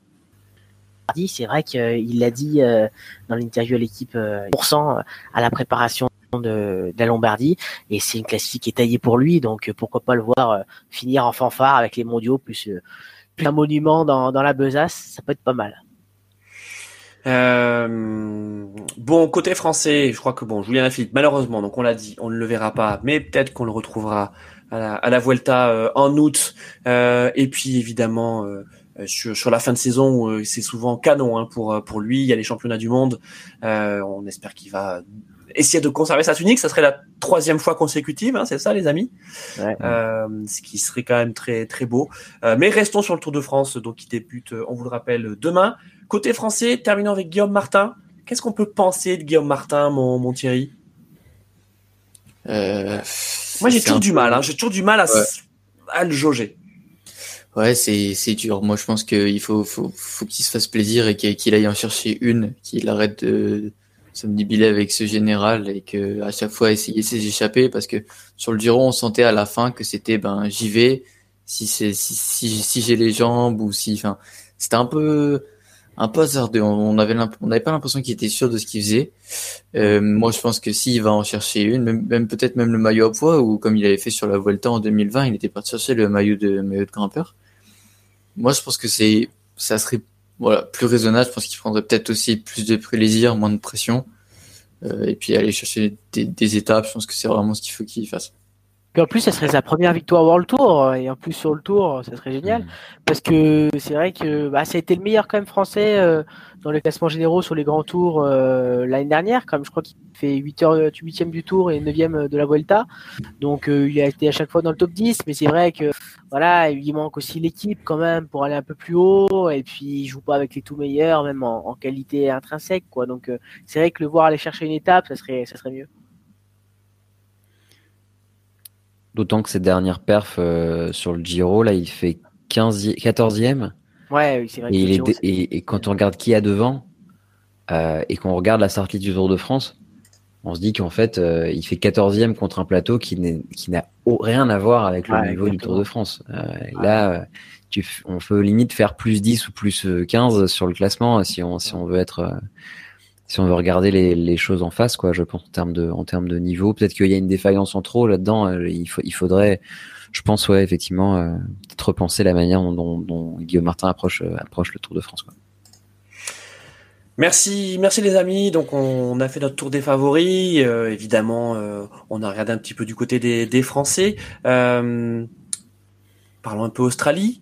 c'est vrai qu'il l'a dit euh, dans l'interview à l'équipe euh, euh, à la préparation de, la Lombardie et c'est une classique qui est taillée pour lui donc euh, pourquoi pas le voir euh, finir en fanfare avec les mondiaux plus, euh, plus un monument dans, dans la besace ça peut être pas mal bon, côté français, je crois que bon, Julien Lafilippe, malheureusement, donc on l'a dit, on ne le verra pas, mais peut-être qu'on le retrouvera à la, Vuelta en août. Et puis évidemment, sur, la fin de saison, c'est souvent canon hein, pour, pour lui. Il y a les championnats du monde. On espère qu'il va essayer de conserver sa tunique. Ça serait la troisième fois consécutive, hein, c'est ça, les amis? Ouais. euh, ce qui serait quand même très très beau. Euh, mais restons sur le Tour de France, donc qui débute, euh, on vous le rappelle, demain. Côté français, terminons avec Guillaume Martin. Qu'est-ce qu'on peut penser de Guillaume Martin, mon, mon Thierry? Euh, Moi, j'ai toujours un du mal. Hein, j'ai toujours du mal à, Ouais. à le jauger. Ouais, c'est c'est dur. Moi, je pense qu'il faut faut faut qu'il se fasse plaisir et qu'il qu'il aille en chercher une, qu'il arrête de s'omnibiler avec ce général et que à chaque fois essayer ses échappées parce que sur le Giro, on sentait à la fin que c'était ben j'y vais si c'est si si, si j'ai les jambes ou si enfin c'était un peu un peu hasardeux. On avait on n'avait pas l'impression qu'il était sûr de ce qu'il faisait. Euh, moi, je pense que s'il va en chercher une, même, même peut-être même le maillot à poids ou comme il avait fait sur la Vuelta en 2020, il était parti chercher le maillot de maillot de grimpeur. Moi, je pense que c'est, ça serait, voilà, plus raisonnable. Je pense qu'il prendrait peut-être aussi plus de plaisir, moins de pression, euh, et puis aller chercher des, des étapes. Je pense que c'est vraiment ce qu'il faut qu'il fasse. Puis en plus ça serait sa première victoire World Tour et en plus sur le Tour ça serait génial. Parce que c'est vrai que bah, ça a été le meilleur quand même français euh, dans les classements généraux sur les grands tours euh, l'année dernière comme je crois qu'il fait 8 heures 8e du tour et 9e de la Vuelta. Donc euh, il a été à chaque fois dans le top 10 mais c'est vrai que voilà il manque aussi l'équipe quand même pour aller un peu plus haut. Et puis il joue pas avec les tout meilleurs même en, en qualité intrinsèque quoi. Donc euh, c'est vrai que le voir aller chercher une étape ça serait ça serait mieux D'autant que cette dernière perf euh, sur le Giro, là, il fait 15 14e. ouais oui, c'est vrai Et, que le Giro, et, et quand on regarde qui a devant, euh, et qu'on regarde la sortie du Tour de France, on se dit qu'en fait, euh, il fait 14e contre un plateau qui n'a rien à voir avec le niveau du. Tour de France. Euh, Là, euh, tu on peut limite faire plus 10 ou plus euh, 15 sur le classement euh, si on, si on veut être, euh, si on veut regarder les, les choses en face, quoi, je pense, en termes de, en termes de niveau. Peut-être qu'il y a une défaillance en trop là-dedans. euh, il, il faudrait, je pense, ouais, effectivement, euh, peut-être repenser la manière dont, dont- dont Guillaume Martin approche, euh, approche le Tour de France. Quoi. Merci, merci les amis. Donc on a fait notre tour des favoris. Euh, évidemment, euh, on a regardé un petit peu du côté des, des Français. Parlons un peu Australie.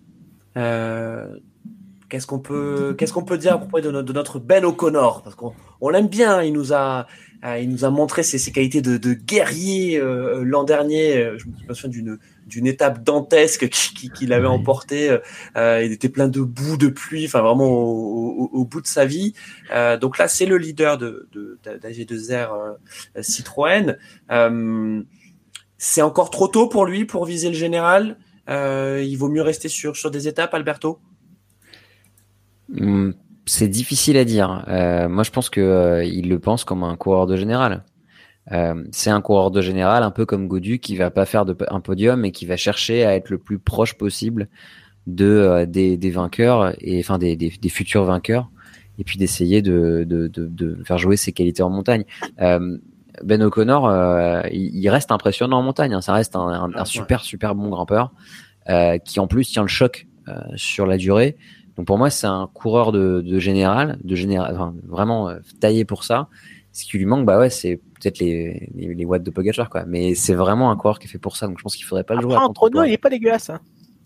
Euh, qu'est-ce qu'on peut, qu'est-ce qu'on peut dire à propos de notre, de notre Ben O'Connor? Parce qu'on on l'aime bien. Il nous a, euh, il nous a montré ses, ses qualités de, de guerrier euh, l'an dernier. Euh, Je me souviens d'une d'une étape dantesque qui- qui- qu'il avait Ouais. emporté. Euh, il était plein de boue, de pluie, enfin vraiment au, au- au bout de sa vie. Euh, donc là, c'est le leader de, de, d'AG2R euh, Citroën. Euh, c'est encore trop tôt pour lui pour viser le général. Euh, il vaut mieux rester sur, sur des étapes, Alberto? C'est difficile à dire. Euh, moi, je pense que euh, il le pense comme un coureur de général. Euh, c'est un coureur de général, un peu comme Godu, qui va pas faire de, un podium et qui va chercher à être le plus proche possible de euh, des, des vainqueurs et enfin des, des, des futurs vainqueurs, et puis d'essayer de, de, de, de faire jouer ses qualités en montagne. Euh, Ben O'Connor, euh, il, reste impressionnant en montagne. Hein. Ça reste un, un, super, super bon grimpeur euh, qui en plus tient le choc euh, sur la durée. Donc pour moi, c'est un coureur de, de général, de général, enfin, vraiment euh, taillé pour ça. Ce qui lui manque, bah ouais, c'est peut-être les, les, les, watts de Pogacar, quoi. Mais c'est vraiment un coureur qui est fait pour ça. Donc je pense qu'il faudrait pas le jouer. En chrono, il est pas dégueulasse. Hein.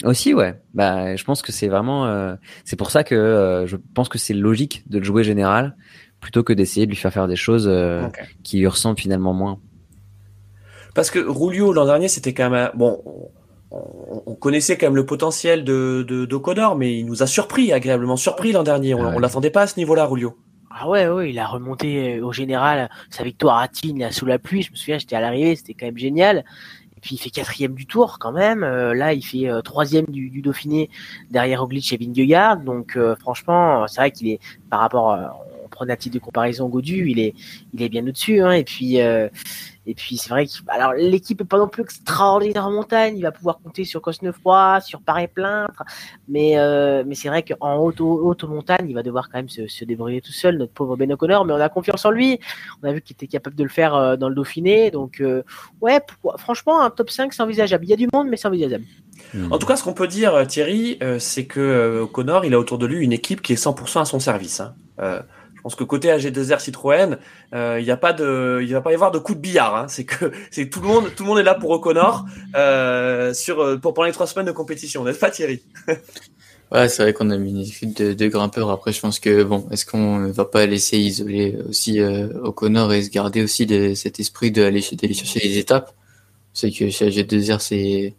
Aussi, ouais. Bah, je pense que c'est vraiment. Euh, c'est pour ça que euh, je pense que c'est logique de le jouer général plutôt que d'essayer de lui faire faire des choses euh, okay. qui lui ressemblent finalement moins. Parce que Rulio l'an dernier, c'était quand même bon. On, on, connaissait quand même le potentiel de d'Oconnor, mais il nous a surpris, agréablement surpris l'an dernier. On, ah ouais. on l'attendait pas à ce niveau-là, Rulio. Ah ouais, ouais, il a remonté au général sa victoire à Tignes sous la pluie. Je me souviens, j'étais à l'arrivée, c'était quand même génial puis il fait quatrième du tour quand même. Euh, là, il fait euh, troisième du, du, Dauphiné derrière Roglic et Vingegaard. Donc euh, franchement, c'est vrai qu'il est par rapport, on prend un titre de comparaison Godu, il est, il est bien au-dessus. Hein, et puis et puis c'est vrai que l'équipe est pas non plus extraordinaire en montagne, il va pouvoir compter sur Cosnefroy, sur Paris Plaintre, mais euh, mais c'est vrai qu'en haute, haute montagne, il va devoir quand même se, débrouiller tout seul, notre pauvre Ben O'Connor, mais on a confiance en lui. On a vu qu'il était capable de le faire euh, dans le Dauphiné, donc euh, ouais, franchement un top 5 c'est envisageable. Il y a du monde, mais c'est envisageable. En tout cas, ce qu'on peut dire, Thierry, euh, c'est que O'Connor, il a autour de lui une équipe qui est 100% à son service. Hein. Pense que côté AG2R Citroën, euh, il n'y a pas de, il va pas y avoir de coup de billard. Hein. C'est que c'est tout le monde, tout le monde est là pour O'Connor euh, sur euh, pour pendant les trois semaines de compétition. N'est-ce pas Thierry? Ouais, c'est vrai qu'on a mis une équipe de, grimpeurs. Après, je pense que bon, est-ce qu'on va pas laisser isoler aussi euh, O'Connor et se garder aussi de, cet esprit d'aller chercher les étapes? C'est que chez AG2R, c'est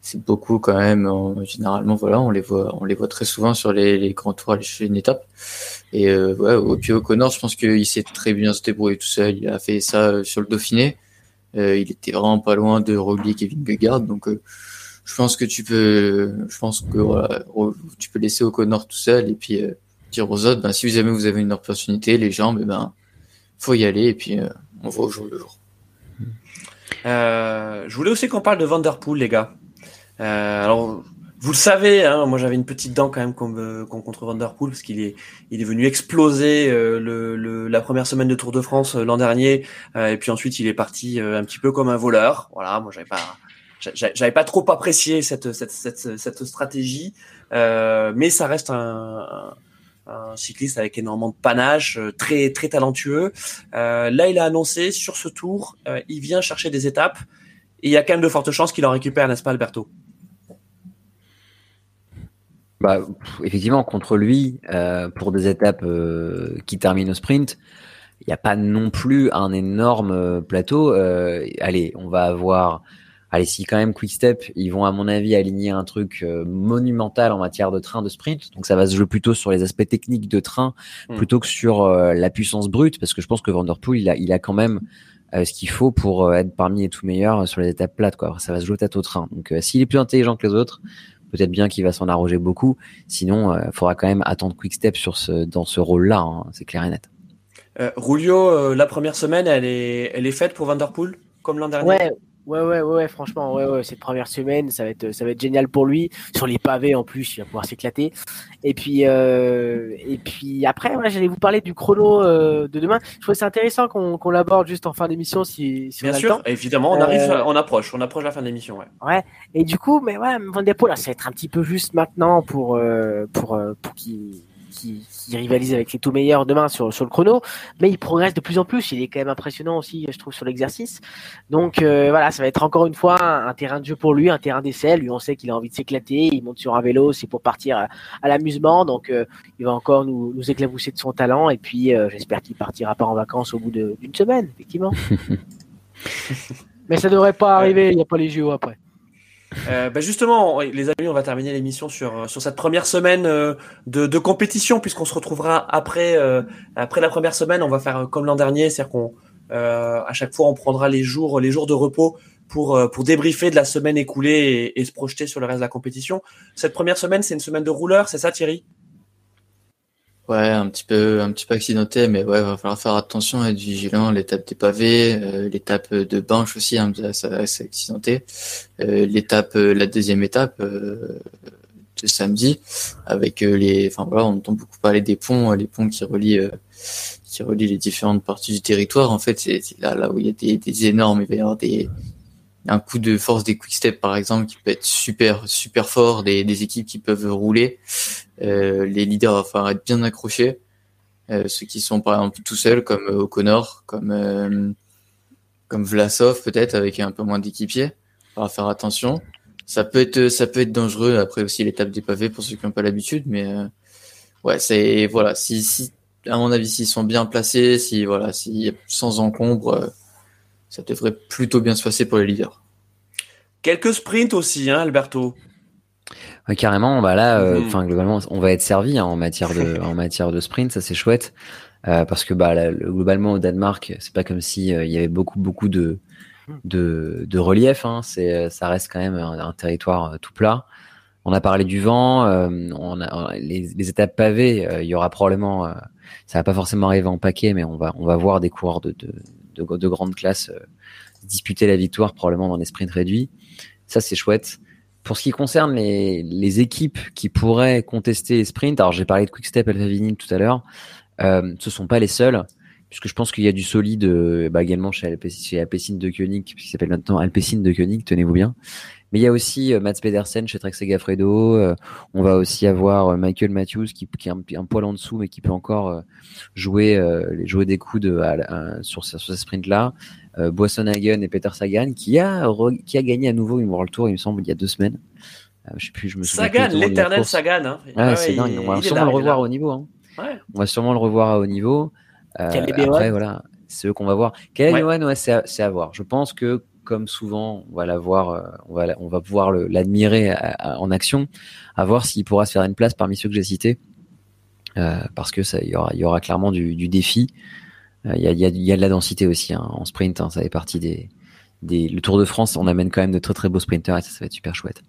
c'est beaucoup quand même. En, généralement, voilà, on les voit, on les voit très souvent sur les, les grands tours aller chercher une étape. Et euh, ouais, puis O'Connor, je pense qu'il sait très bien se débrouiller tout seul. Il a fait ça euh, sur le Dauphiné. Euh, il était vraiment pas loin de Roglic et Vingegaard. Donc, euh, je pense que tu peux, je pense que tu peux laisser O'Connor tout seul et puis dire aux autres, ben, si jamais vous avez une opportunité, les eh ben, faut y aller et puis on voit au jour le jour. je voulais aussi qu'on parle de Vanderpool, les gars. alors, vous le savez, hein, moi j'avais une petite dent quand même contre, contre Vanderpool parce qu'il est, il est venu exploser euh, le, le, la première semaine de Tour de France euh, l'an dernier, euh, et puis ensuite il est parti euh, un petit peu comme un voleur. Voilà, moi j'avais pas, j'avais pas trop apprécié cette, cette, cette, cette stratégie, euh, mais ça reste un, un, un, cycliste avec énormément de panache, très très talentueux. là, il a annoncé sur ce tour, il vient chercher des étapes, et il y a quand même de fortes chances qu'il en récupère, n'est-ce pas, Alberto? Bah, effectivement, contre lui, euh, pour des étapes euh, qui terminent au sprint, il n'y a pas non plus un énorme euh, plateau. Euh, allez, on va avoir, allez, si quand même Quick Step, ils vont à mon avis aligner un truc euh, monumental en matière de train de sprint. Donc ça va se jouer plutôt sur les aspects techniques de train mmh. plutôt que sur euh, la puissance brute, parce que je pense que Vanderpool, il a, il a quand même ce qu'il faut pour être parmi les tout meilleurs sur les étapes plates. Quoi. Ça va se jouer tête au train. Donc s'il est plus intelligent que les autres, peut-être bien qu'il va s'en arroger beaucoup. Sinon, il euh, faudra quand même attendre Quick Step sur ce, dans ce rôle-là, hein, c'est clair et net. Euh, Rulio, euh, la première semaine, elle est, elle est faite pour Vanderpool, comme l'an dernier? Ouais, Ouais, ouais, ouais, franchement, ouais, ouais, cette première semaine, ça va être, ça va être génial pour lui. Sur les pavés, en plus, il va pouvoir s'éclater. Et puis, euh, et puis après, j'allais vous parler du chrono euh, de demain. Je trouvais c'est intéressant qu'on qu l'aborde juste en fin d'émission, si, si Bien on a sûr, le temps. évidemment, on arrive, euh... on approche, on approche la fin de l'émission, ouais. Ouais. Et du coup, mais ouais, Van là, ça va être un petit peu juste maintenant pour, euh, pour, euh, pour qu'il qui, qui, rivalise avec les tout meilleurs demain sur, sur le chrono, mais il progresse de plus en plus. Il est quand même impressionnant aussi, je trouve, sur l'exercice. Donc euh, voilà, ça va être encore une fois un, un, terrain de jeu pour lui, un terrain d'essai. Lui, on sait qu'il a envie de s'éclater. Il monte sur un vélo, c'est pour partir à, à l'amusement. Donc euh, il va encore nous, nous éclabousser de son talent. Et puis euh, j'espère qu'il partira pas en vacances au bout d'une semaine, effectivement. mais ça devrait pas arriver. Il n'y a pas les JO après. Euh, bah justement, les amis, on va terminer l'émission sur sur cette première semaine euh, de, de compétition, puisqu'on se retrouvera après euh, après la première semaine. On va faire comme l'an dernier, c'est-à-dire qu'on euh, à chaque fois on prendra les jours les jours de repos pour pour débriefer de la semaine écoulée et, et, se projeter sur le reste de la compétition. Cette première semaine, c'est une semaine de rouleur, c'est ça, Thierry? Ouais, un petit peu, un petit peu accidenté, mais ouais, va falloir faire attention, être vigilant. L'étape des pavés, euh, l'étape de Banche aussi, hein, ça, c'est accidenté. Euh, l'étape, euh, la deuxième étape euh, de samedi, avec euh, les, enfin voilà, on entend beaucoup parler des ponts, les ponts qui relient, qui relie les différentes parties du territoire. En fait, c'est là, là où il y a des, des énormes, il va y avoir des, un coup de force des quick step par exemple qui peut être super super fort, des, des équipes qui peuvent rouler. Euh, les leaders va falloir être bien accrochés. Euh, ceux qui sont par exemple tout seuls comme euh, O'Connor, comme euh, comme Vlasov peut-être avec un peu moins d'équipiers. va faire attention. Ça peut être ça peut être dangereux après aussi l'étape des pavés pour ceux qui n'ont pas l'habitude, mais euh, ouais c'est voilà si, si à mon avis s'ils sont bien placés, si voilà si sans encombre ça devrait plutôt bien se passer pour les leaders. Quelques sprints aussi, hein, Alberto. Ouais, carrément, bah là, euh, enfin globalement, on va être servi hein, en matière de en matière de sprint, ça c'est chouette, euh, parce que bah là, globalement au Danemark, c'est pas comme si euh, il y avait beaucoup beaucoup de de, de relief, hein, c'est ça reste quand même un, un territoire tout plat. On a parlé du vent, on a les, les étapes pavées, il y aura probablement, ça va pas forcément arriver en paquet, mais on va on va voir des coureurs de, de de, de grande classe euh, disputer la victoire probablement dans les sprints réduits. Ça, c'est chouette. Pour ce qui concerne les, les équipes qui pourraient contester les sprints, alors j'ai parlé de Quickstep, Alpha Vinyl tout à l'heure, euh, ce sont pas les seuls, puisque je pense qu'il y a du solide euh, bah, également chez, Alpecin, chez Alpecin de Koenig, qui s'appelle maintenant Alpecin de Koenig, tenez-vous bien. Mais il y a aussi euh, Mats Pedersen chez Trek Segafredo. Euh, on va aussi avoir euh, Michael Matthews qui, qui est un, un, poil en dessous, mais qui peut encore jouer, jouer des coups de, à, à, sur, sur ce sprint-là. Boissonhagen et Peter Sagan qui a, qui a gagné à nouveau une World Tour, il me semble, il y a deux semaines. Je sais plus, je me souviens Sagan, l'éternel Sagan. Hein. Ouais, c'est dingue. On va sûrement là, le revoir au niveau. Hein. Ouais. On va sûrement le revoir à haut niveau. Euh, après, voilà, c'est eux qu'on va voir. Quel ouais. ouais, c'est à, à, voir. Je pense que comme souvent, on va la voir, on va, on va pouvoir l'admirer en action, à voir s'il pourra se faire une place parmi ceux que j'ai cités, euh, parce que ça, il y aura, y aura clairement du, défi. Il y, a, de la densité aussi hein, en sprint, hein, ça fait partie des, des. Le Tour de France, on amène quand même de très très beaux sprinters et ça, ça va être super chouette.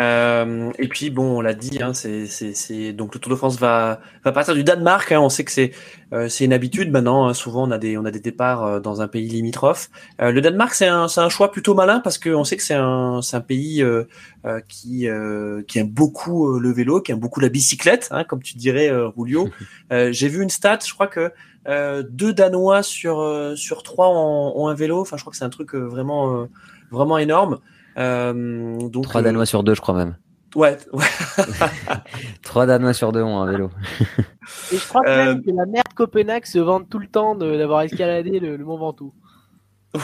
Euh, et puis bon, on l'a dit, hein, c'est donc le Tour de France va, va partir du Danemark. Hein, on sait que c'est euh, c'est une habitude maintenant. Hein, souvent, on a des on a des départs euh, dans un pays limitrophe. Euh, le Danemark, c'est un c'est un choix plutôt malin parce qu'on sait que c'est un c'est un pays euh, qui qui aime beaucoup le vélo, qui aime beaucoup la bicyclette, hein, comme tu dirais, Julio. J'ai vu une stat, je crois que deux Danois sur sur trois ont, ont, un vélo. Enfin, je crois que c'est un truc vraiment vraiment énorme. Euh, donc, Trois Danois euh... sur deux, je crois même. Ouais. ouais. Trois Danois sur deux ont un vélo. Et je crois euh... même que la mère de Copenhague se vante tout le temps d'avoir escaladé le, le, Mont Ventoux.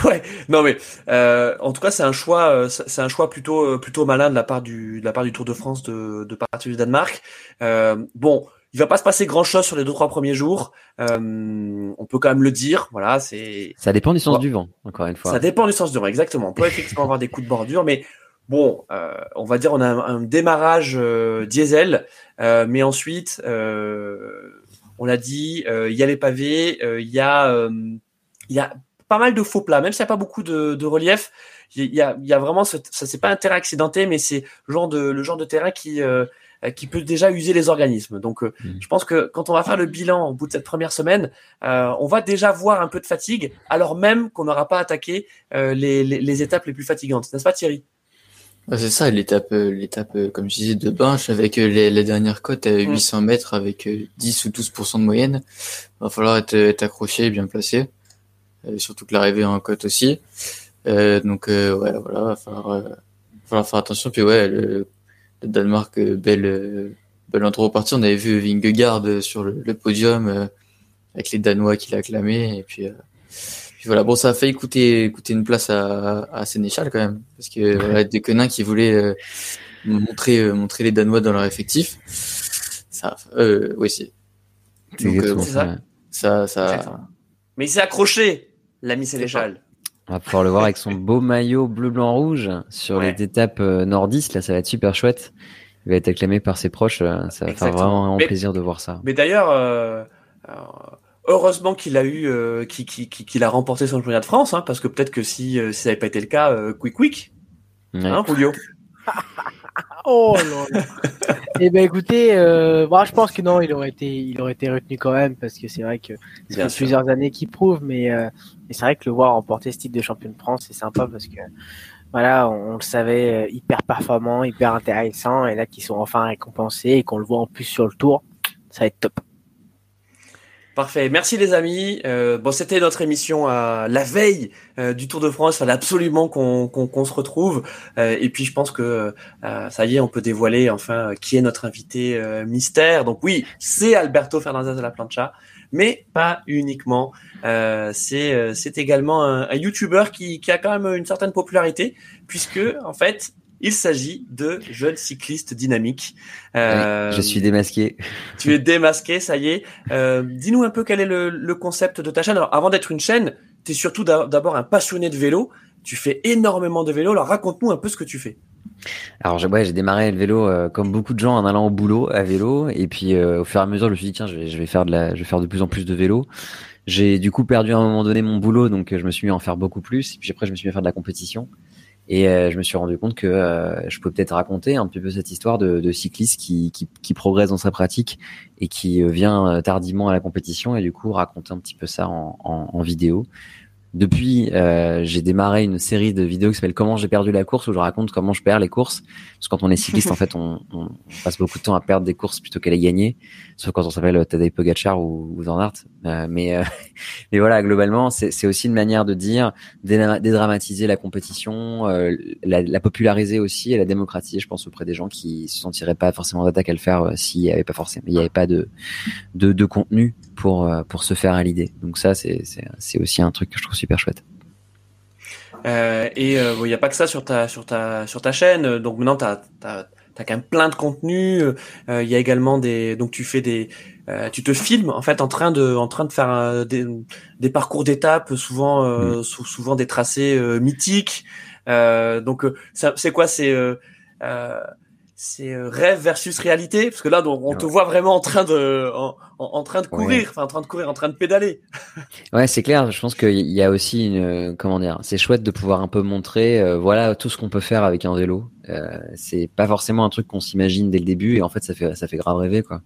Ouais, non mais euh, en tout cas c'est un choix, c'est un choix plutôt plutôt malin de la part du de la part du Tour de France de, de partir du Danemark. Euh, bon, il va pas se passer grand chose sur les deux trois premiers jours. Euh, on peut quand même le dire. Voilà, c'est. Ça dépend du sens du vent, encore une fois. Ça dépend du sens du vent, exactement. On peut effectivement avoir des coups de bordure, mais bon, euh, on va dire on a un, un démarrage euh, diesel, mais ensuite, on l'a dit, il y a les pavés, il y a il y a pas mal de faux plats, même s'il n'y a pas beaucoup de, de relief. Il y a, y a vraiment ce, ça c'est pas un terrain accidenté, mais c'est le genre de le genre de terrain qui qui peut déjà user les organismes. Donc, euh, mmh. je pense que quand on va faire le bilan au bout de cette première semaine, euh, on va déjà voir un peu de fatigue, alors même qu'on n'aura pas attaqué euh, les, les, les, étapes les plus fatigantes. N'est-ce pas, Thierry? C'est ça, l'étape, l'étape, comme je disais, de Binche avec les, les dernières côtes à 800 mmh. mètres avec 10 ou 12% de moyenne. Il va falloir être, être accroché, bien placé. surtout que l'arrivée en côte aussi. donc, ouais, voilà, il va falloir, falloir faire attention. Puis, ouais, le, le Danemark, belle, belle intro partie. On avait vu Vingegaard sur le, le podium euh, avec les Danois qui l'acclamaient. Et puis, euh, puis, voilà, bon, ça a fait écouter, écouter une place à, à Sénéchal quand même. Parce que voilà, des Quenins qui voulaient euh, montrer, montrer les Danois dans leur effectif. Ça, euh, oui, c'est. Donc, bon, ça. Ça, ça... Mais il s'est accroché, l'ami Sénéchal. On va pouvoir le voir avec son beau maillot bleu, blanc, rouge sur ouais. les étapes nordistes. Là, ça va être super chouette. Il va être acclamé par ses proches. Ça va faire vraiment, mais, plaisir de voir ça. Mais d'ailleurs, euh, heureusement qu'il a eu, euh, qu'il qu qu a remporté son championnat de France, hein, parce que peut-être que si, euh, si ça n'avait pas été le cas, euh, quick quick, ouais. hein, Julio? oh là Eh ben écoutez, euh, bon, je pense que non, il aurait été, il aurait été retenu quand même parce que c'est vrai que ça fait plusieurs années qu'il prouve, mais, euh, mais c'est vrai que le voir remporter ce titre de champion de France, c'est sympa parce que voilà, on, on, le savait hyper performant, hyper intéressant, et là qu'ils sont enfin récompensés et qu'on le voit en plus sur le tour, ça va être top. Parfait. Merci les amis. Euh, bon, c'était notre émission à la veille euh, du Tour de France. Il fallait absolument qu'on se retrouve. Euh, et puis je pense que ça y est, on peut dévoiler enfin qui est notre invité mystère. Donc oui, c'est Alberto Fernandez de la Plancha, mais pas uniquement. c'est c'est également un, un YouTuber qui qui a quand même une certaine popularité puisque en fait il s'agit de jeunes cyclistes dynamiques. Euh, je suis démasqué. Tu es démasqué, ça y est. Euh, dis-nous un peu quel est le, concept de ta chaîne. Alors, avant d'être une chaîne, tu es surtout d'abord un passionné de vélo. Tu fais énormément de vélo. Alors, raconte-nous un peu ce que tu fais. Alors, j'ai ouais, démarré le vélo euh, comme beaucoup de gens en allant au boulot à vélo. Et puis, au fur et à mesure, je me suis dit, tiens, je vais, faire de la, je vais faire de plus en plus de vélo. J'ai du coup perdu à un moment donné mon boulot, donc je me suis mis à en faire beaucoup plus. Et puis après, je me suis mis à faire de la compétition. Et euh, je me suis rendu compte que euh, je peux peut-être raconter un petit peu cette histoire de, de cycliste qui, qui, qui, progresse dans sa pratique et qui euh, vient tardivement à la compétition et du coup raconter un petit peu ça en, en, en vidéo. Depuis, euh, j'ai démarré une série de vidéos qui s'appelle Comment j'ai perdu la course, où je raconte comment je perds les courses. Parce que quand on est cycliste, en fait, on, on, passe beaucoup de temps à perdre des courses plutôt qu'à les gagner. Sauf quand on s'appelle Tadej Pogacar ou, ou Van Euh, mais, euh, mais voilà, globalement, c'est aussi une manière de dire dédramatiser la compétition, euh, la, la, populariser aussi et la démocratiser, je pense, auprès des gens qui se sentiraient pas forcément d'attaque à le faire euh, s'il n'y avait pas forcément, il n'y avait pas de, de, de contenu pour, pour se faire à l'idée. Donc ça, c'est aussi un truc que je trouve super chouette. Euh, et il euh, n'y a pas que ça sur ta sur ta sur ta chaîne. Donc maintenant, tu as, as, quand même plein de contenu. Il y a également des donc tu fais des tu te filmes en fait en train de en train de faire des, des parcours d'étapes, souvent mm. souvent des tracés mythiques. donc c'est quoi? C'est c'est euh, rêve versus réalité parce que là on, te voit vraiment en train de en, en train de courir enfin en train de courir en train de pédaler. Ouais c'est clair je pense qu'il y a aussi une euh, comment dire c'est chouette de pouvoir un peu montrer euh, voilà tout ce qu'on peut faire avec un vélo. Euh, c'est pas forcément un truc qu'on s'imagine dès le début et en fait ça fait ça fait grave rêver quoi.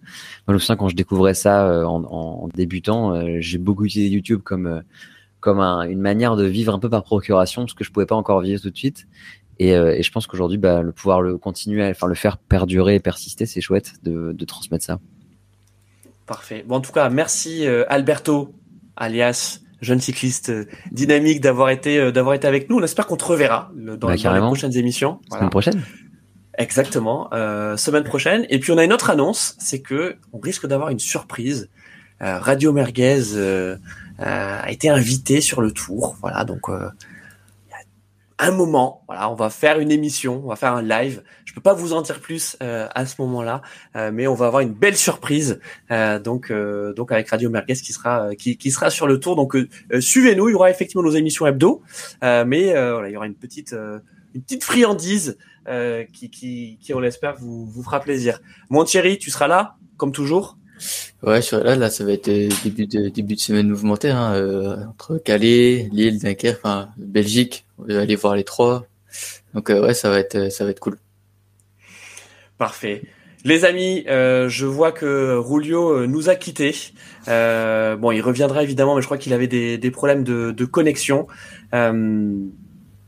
Moi je me souviens quand je découvrais ça en, en, débutant j'ai beaucoup utilisé YouTube comme comme un, une manière de vivre un peu par procuration parce que je pouvais pas encore vivre tout de suite et, euh, et je pense qu'aujourd'hui, bah, le pouvoir le continuer, enfin le faire perdurer et persister, c'est chouette de, de, transmettre ça. Parfait. Bon, en tout cas, merci euh, Alberto, alias jeune cycliste euh, dynamique, d'avoir été d'avoir été avec nous. On espère qu'on te reverra dans, bah, les prochaines émissions. Voilà. Semaine prochaine. Exactement, euh, semaine prochaine. Et puis on a une autre annonce, c'est que on risque d'avoir une surprise. Euh, Radio Merguez euh, a été invité sur le tour. Voilà, donc un moment. Voilà, on va faire une émission, on va faire un live. Je peux pas vous en dire plus euh, à ce moment-là, euh, mais on va avoir une belle surprise. Euh, donc, donc avec Radio Merguez qui sera qui, qui sera sur le tour. Donc suivez-nous. Il y aura effectivement nos émissions hebdo, mais voilà, il y aura une petite une petite friandise qui, qui, qui on l'espère vous vous fera plaisir. Mon Thierry, tu seras là comme toujours? Ouais, je là, là, ça va être début de début de semaine mouvementée hein, euh, entre Calais, Lille, Dunkerque, enfin Belgique. On va aller voir les trois. Donc euh, ouais, ça va être ça va être cool. Parfait. Les amis, euh, je vois que Rulio nous a quittés. bon, il reviendra évidemment, mais je crois qu'il avait des, des, problèmes de, de connexion.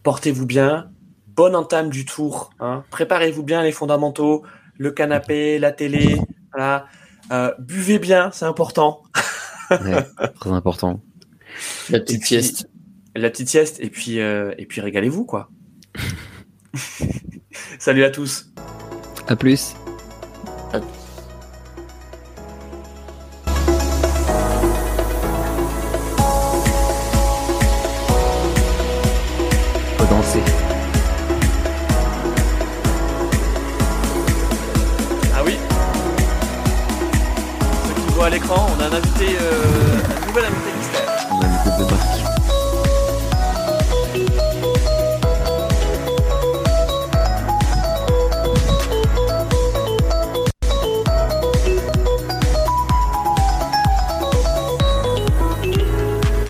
Portez-vous bien. Bonne entame du tour. Hein. Préparez-vous bien les fondamentaux, le canapé, la télé. Voilà. Euh, buvez bien, c'est important. très important. La petite sieste. La petite sieste, et puis, euh, et puis régalez-vous, quoi. Salut à tous. À plus.